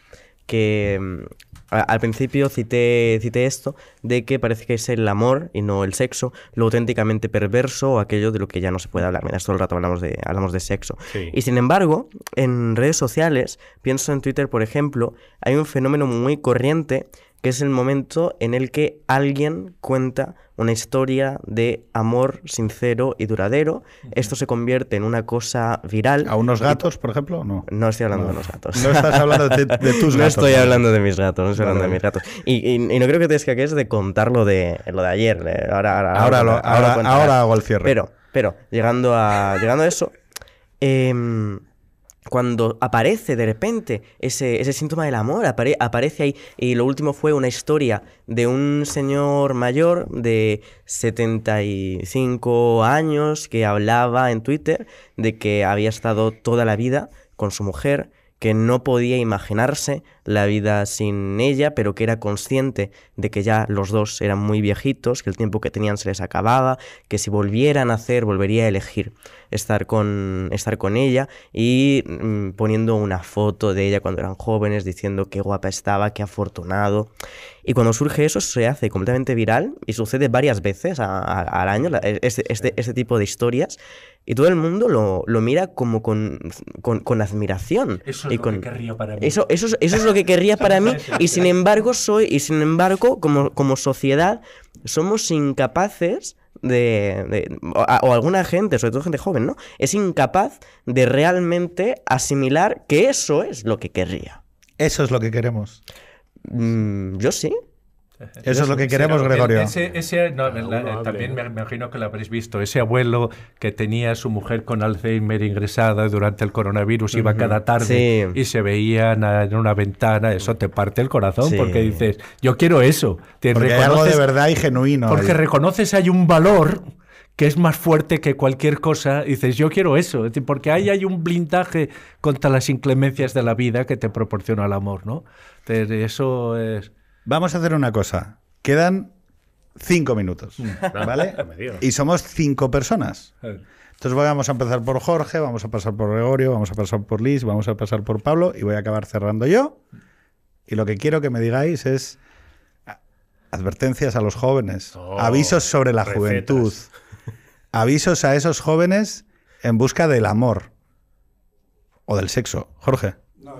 que mm, a- al principio cité, cité esto de que parece que es el amor y no el sexo lo auténticamente perverso o aquello de lo que ya no se puede hablar. Mira, todo el rato hablamos de, hablamos de sexo. Sí. Y sin embargo, en redes sociales, pienso en Twitter, por ejemplo, hay un fenómeno muy corriente que es el momento en el que alguien cuenta una historia de amor sincero y duradero. Esto se convierte en una cosa viral. ¿a unos gatos, por ejemplo? No. No estoy hablando de los gatos. No estás hablando de, de tus No gatos. estoy hablando de mis gatos, no estoy Vale, hablando de mis gatos. Y, y- y no creo que te escaques de contar lo de, lo de ayer. Ahora, ahora, Ahora, lo- ahora, ahora hago el cierre. Pero, pero, llegando a, llegando a eso, em, cuando aparece de repente ese, ese síntoma del amor, apare- aparece ahí, y lo último fue una historia de un señor mayor de 75 años que hablaba en Twitter de que había estado toda la vida con su mujer, que no podía imaginarse la vida sin ella, pero que era consciente de que ya los dos eran muy viejitos, que el tiempo que tenían se les acababa, que si volvieran a hacer, volvería a elegir estar con, estar con ella y mm, poniendo una foto de ella cuando eran jóvenes, diciendo qué guapa estaba, qué afortunado. Y cuando surge eso se hace completamente viral y sucede varias veces al año, la- este, este, este tipo de historias. Y todo el mundo lo, lo mira como con, con, con admiración. Eso es y lo con, que querría para mí. Eso, eso, es- eso es lo que querría para mí. Y sin embargo, soy, y sin embargo, como, como sociedad, somos incapaces de, de- o, a- o alguna gente, sobre todo gente joven, ¿no? Es incapaz de realmente asimilar que eso es lo que querría. Eso es lo que queremos. Mm, yo sí. Eso es lo que queremos, Pero Gregorio. Ese, ese- no, la- también me, me imagino que lo habréis visto. Ese abuelo que tenía a su mujer con Alzheimer ingresada durante el coronavirus, iba cada tarde Sí. y se veían en una ventana. Eso te parte el corazón Sí. porque dices, yo quiero eso. Te Porque hay algo de verdad y genuino. Porque ahí. reconoces hay un valor que es más fuerte que cualquier cosa. Y dices, yo quiero eso. Porque ahí hay un blindaje contra las inclemencias de la vida que te proporciona el amor, ¿no? Entonces, eso es... Vamos a hacer una cosa. Quedan cinco minutos. ¿Vale? Me digas. Y somos cinco personas. Entonces vamos a empezar por Jorge, vamos a pasar por Gregorio, vamos a pasar por Liz, vamos a pasar por Pablo y voy a acabar cerrando yo. Y lo que quiero que me digáis es advertencias a los jóvenes, Oh, avisos sobre la recetas. juventud, avisos a esos jóvenes en busca del amor o del sexo. Jorge.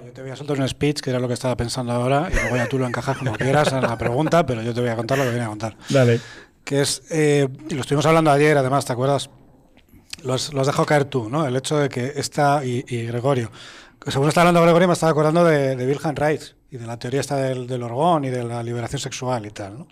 Yo te voy a soltar un speech, que era lo que estaba pensando ahora, y luego ya tú lo encajas como quieras en la pregunta, pero yo te voy a contar lo que viene a contar. Dale. Que es, eh, y lo estuvimos hablando ayer, además, ¿te acuerdas? Lo has, lo has dejado caer tú, ¿no? El hecho de que esta, y, y Gregorio, según está hablando Gregorio, me estaba acordando de, de Wilhelm Reich y de la teoría esta del, del orgón y de la liberación sexual y tal, ¿no?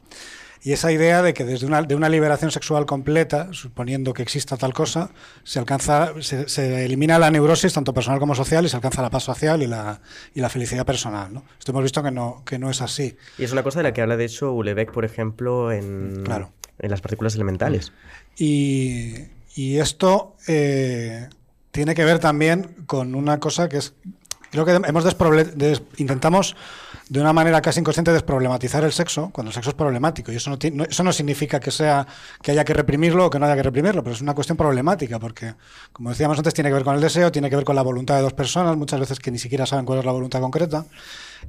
Y esa idea de que desde una, de una liberación sexual completa, suponiendo que exista tal cosa, se alcanza, se, se elimina la neurosis tanto personal como social y se alcanza la paz social y la, y la felicidad personal. ¿no? Esto hemos visto que no, que no es así. Y es una cosa de la que habla, de hecho, Ulebeck, por ejemplo, en, Claro. en las partículas elementales. Y, y esto eh, tiene que ver también con una cosa que es. Creo que hemos intentamos de una manera casi inconsciente desproblematizar el sexo cuando el sexo es problemático. Y eso no, ti- no- eso no significa que sea que haya que reprimirlo o que no haya que reprimirlo, pero es una cuestión problemática porque, como decíamos antes, tiene que ver con el deseo, tiene que ver con la voluntad de dos personas, muchas veces que ni siquiera saben cuál es la voluntad concreta.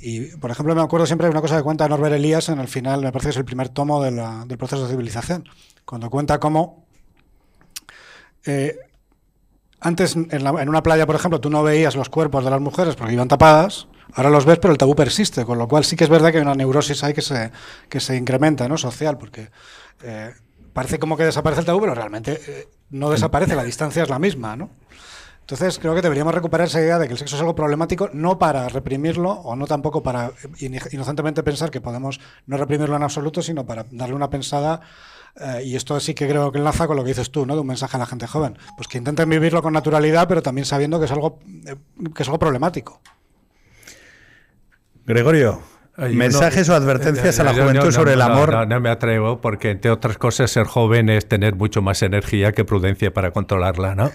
Y, por ejemplo, me acuerdo siempre de una cosa que cuenta Norbert Elias en el final, me parece que es el primer tomo del proceso de civilización, cuando cuenta cómo eh, antes la- en una playa, por ejemplo, tú no veías los cuerpos de las mujeres porque iban tapadas, ahora los ves, pero el tabú persiste, con lo cual sí que es verdad que hay una neurosis ahí que se, que se incrementa, ¿no? Social, porque eh, parece como que desaparece el tabú, pero realmente eh, no desaparece, la distancia es la misma, ¿no? Entonces creo que deberíamos recuperar esa idea de que el sexo es algo problemático, no para reprimirlo o no tampoco para in- inocentemente pensar que podemos no reprimirlo en absoluto, sino para darle una pensada. eh, y esto sí que creo que enlaza con lo que dices tú, ¿no? De un mensaje a la gente joven. Pues que intenten vivirlo con naturalidad, pero también sabiendo que es algo, eh, que es algo problemático. Gregorio, Ay, mensajes no- o advertencias a la juventud sobre el amor. No me atrevo, porque entre otras cosas, ser joven es tener mucho más energía que prudencia para controlarla, ¿no?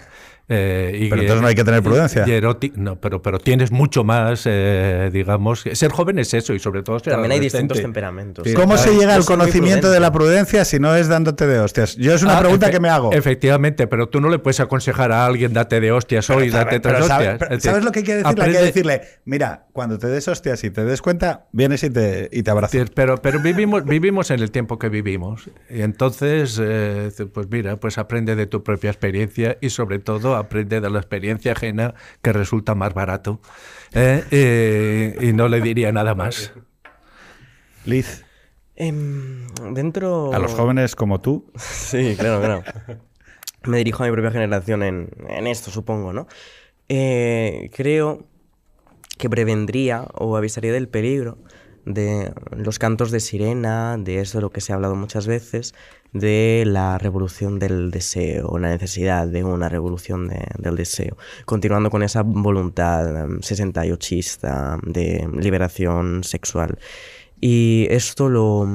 Eh, y Pero entonces no hay que tener prudencia. y no, pero, pero tienes mucho más, eh, digamos. Ser joven es eso, y sobre todo ser También hay distintos temperamentos. Sí. ¿Cómo se llega al conocimiento de la prudencia si no es dándote de hostias? Yo es una Ah, pregunta que me hago. Efectivamente, pero tú no le puedes aconsejar a alguien date de hostias hoy, Pero, date pero hostias. pero Es decir, ¿Sabes lo que hay que decirle? Hay que aprende- decirle, mira, cuando te des hostias y te des cuenta, vienes y te, y te abrazas. Pero, pero vivimos, vivimos en el tiempo que vivimos. Y entonces, eh, pues mira, pues aprende de tu propia experiencia y sobre todo aprende de la experiencia ajena que resulta más barato. ¿eh? Eh, y no le diría nada más. Liz, Em, dentro... a los jóvenes como tú, Sí, claro, claro. Me dirijo a mi propia generación en, en esto, supongo, ¿no? Eh, creo que prevendría o avisaría del peligro de los cantos de sirena, de eso de lo que se ha hablado muchas veces, de la revolución del deseo, la necesidad de una revolución de- del deseo, continuando con esa voluntad em, 68ista de liberación sexual. Y esto lo,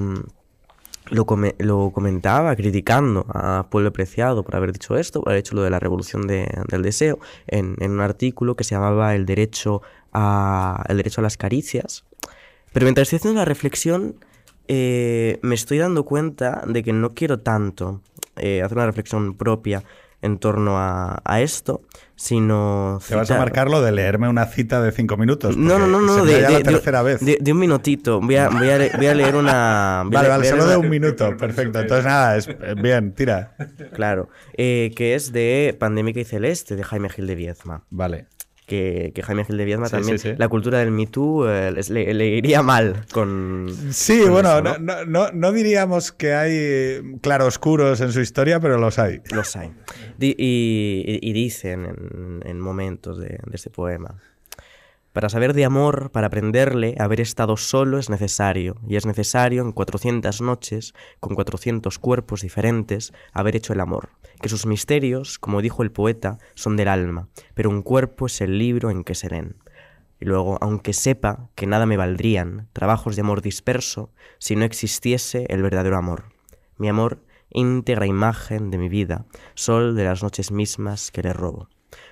come- lo comentaba criticando a Pueblo Preciado por haber dicho esto, por haber hecho lo de la revolución de- del deseo, en, en un artículo que se llamaba El derecho a, el derecho a las caricias. Pero mientras estoy haciendo la reflexión, eh, me estoy dando cuenta de que no quiero tanto eh, hacer una reflexión propia en torno a, a esto, sino... te vas a marcar lo de leerme una cita de cinco minutos. no, no, no, no, de, la de- tercera vez. de- de un minutito. Voy a, voy a le- voy a leer una. voy vale, le- vale, solo de un minuto, perfecto. Entonces nada, es, eh, bien, tira. Claro. eh, que es de Pandémica y Celeste, de Jaime Gil de Viezma. Vale. Que, que Jaime Gil de Viezma Sí, también. sí, sí. La cultura del Me Too eh, le, le iría mal con. Sí, con bueno, eso, no, no, no- no diríamos que hay eh, claroscuros en su historia, pero los hay. Los hay. Y, y- y dicen en, en momentos de, de este poema. Para saber de amor, para aprenderle, haber estado solo es necesario, y es necesario en 400 noches, con 400 cuerpos diferentes, haber hecho el amor. Que sus misterios, como dijo el poeta, son del alma, pero un cuerpo es el libro en que se leen. Y luego, aunque sepa que nada me valdrían trabajos de amor disperso si no existiese el verdadero amor. Mi amor, íntegra imagen de mi vida, sol de las noches mismas que le robo.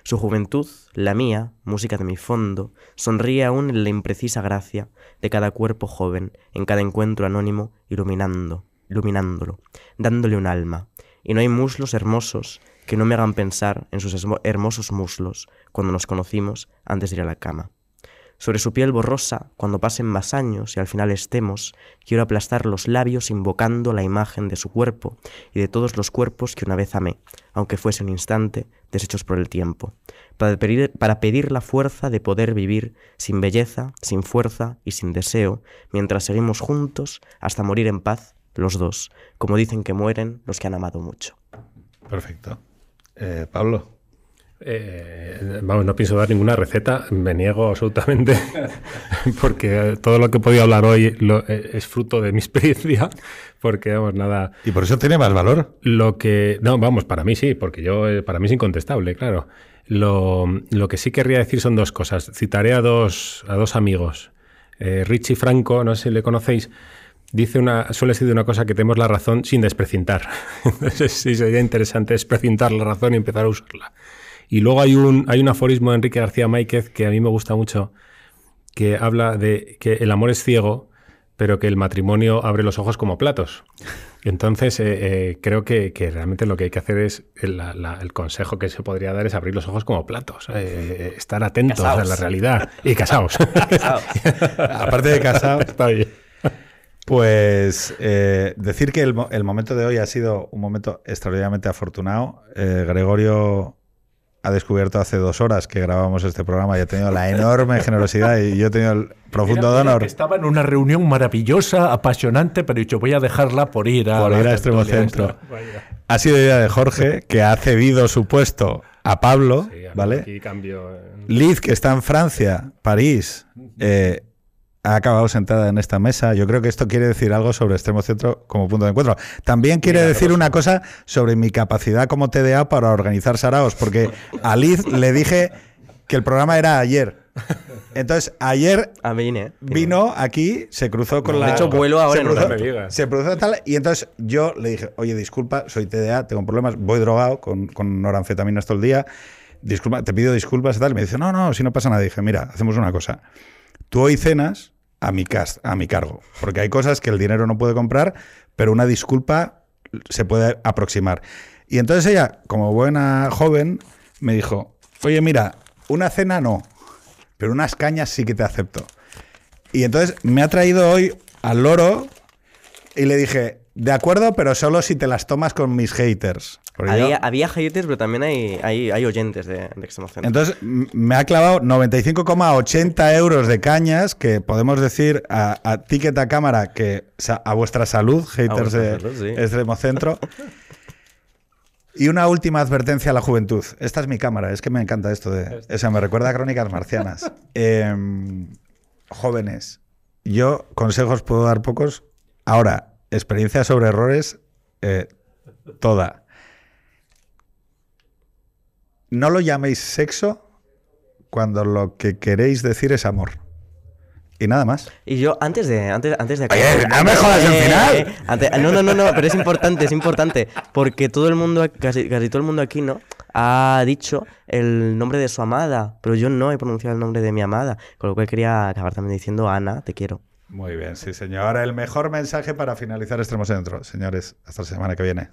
Su juventud, la mía, música de mi fondo, sonríe aún en la imprecisa gracia de cada cuerpo joven, en cada encuentro anónimo, iluminando, iluminándolo, dándole un alma. Y no hay muslos hermosos que no me hagan pensar en sus hermosos muslos cuando nos conocimos antes de ir a la cama. Sobre su piel borrosa, cuando pasen más años y al final estemos, quiero aplastar los labios invocando la imagen de su cuerpo y de todos los cuerpos que una vez amé, aunque fuese un instante, deshechos por el tiempo, para pedir, la fuerza de poder vivir sin belleza, sin fuerza y sin deseo, mientras seguimos juntos hasta morir en paz, los dos, como dicen que mueren los que han amado mucho. Perfecto. Eh, Pablo. Eh, vamos, no pienso dar ninguna receta, me niego absolutamente, porque todo lo que he podido hablar hoy lo- eh, es fruto de mi experiencia, porque vamos, nada, Y por eso tiene más valor. lo que, no, vamos, para mí sí, porque yo, eh, para mí es incontestable, claro. Lo, lo que sí querría decir son dos cosas. Citaré a dos, a dos amigos. Eh, Richie Franco, no sé si le conocéis, dice una, suele decir una cosa que tenemos la razón sin desprecintar. Entonces sí sería interesante desprecintar la razón y empezar a usarla. Y luego hay un, hay un aforismo de Enrique García Máquez que a mí me gusta mucho, que habla de que el amor es ciego, pero que el matrimonio abre los ojos como platos. Entonces, eh, eh, creo que, que realmente lo que hay que hacer es, el, la- la- el consejo que se podría dar es abrir los ojos como platos, eh, estar atentos a la realidad y casaos. Aparte de casado, Está bien. pues eh, decir que el, mo- el momento de hoy ha sido un momento extraordinariamente afortunado. Eh, Gregorio ha descubierto hace dos horas que grabamos este programa y ha tenido la enorme generosidad y yo he tenido el profundo Era- era honor que estaba en una reunión maravillosa, apasionante, pero he dicho, voy a dejarla por ir a, por ir a Extremo Centro. Ha sido idea de Jorge, que ha cedido su puesto a Pablo, Sí, ¿vale? Aquí cambio. eh, Liz, que está en Francia, París, eh, ha acabado sentada en esta mesa. Yo creo que esto quiere decir algo sobre Extremo Centro como punto de encuentro. También quiere decir una cosa sobre mi capacidad como TDA para organizar saraos, porque a Liz le dije que el programa era ayer. Entonces, ayer A ¿eh? vino aquí, se cruzó con No, la. de hecho, vuelo ahora se cruzó, digas. se cruzó tal. Y entonces yo le dije, oye, disculpa, soy TDA, tengo problemas, voy drogado con, con noranfetaminas todo el día. Disculpa, te pido disculpas y tal. Y me dice, no, no, si no pasa nada. dije, mira, hacemos una cosa. Tú hoy cenas a mi, a mi cargo. Porque hay cosas que el dinero no puede comprar, pero una disculpa se puede aproximar. Y entonces ella, como buena joven, me dijo, oye, mira, una cena no, pero unas cañas sí que te acepto. Y entonces me ha traído hoy al loro y le dije, de acuerdo, pero solo si te las tomas con mis haters. Yo- Había, haters, pero también hay, hay, hay oyentes de, de Extremo Centro. entonces me ha clavado 95,80 euros de cañas, que podemos decir a, a ticket a cámara que a vuestra salud, haters vuestra de salud, sí. Extremo Centro. Y una última advertencia a la juventud. Esta es mi cámara, es que me encanta esto de. O sea, me recuerda a crónicas marcianas. Em, jóvenes, yo consejos puedo dar pocos. Ahora, experiencia sobre errores, eh, toda. No lo llaméis sexo cuando lo que queréis decir es amor. Y nada más. Y yo, antes de. Antes, antes de Oye, no me jodas el final. antes- no, no, no, no, pero es importante, es importante. Porque todo el mundo, casi, casi todo el mundo aquí, ¿no? Ha dicho el nombre de su amada. Pero yo no he pronunciado el nombre de mi amada. Con lo cual quería acabar también diciendo, Ana, te quiero. Muy bien, sí, señor. El mejor mensaje para finalizar Extremo Centro. Señores, hasta la semana que viene.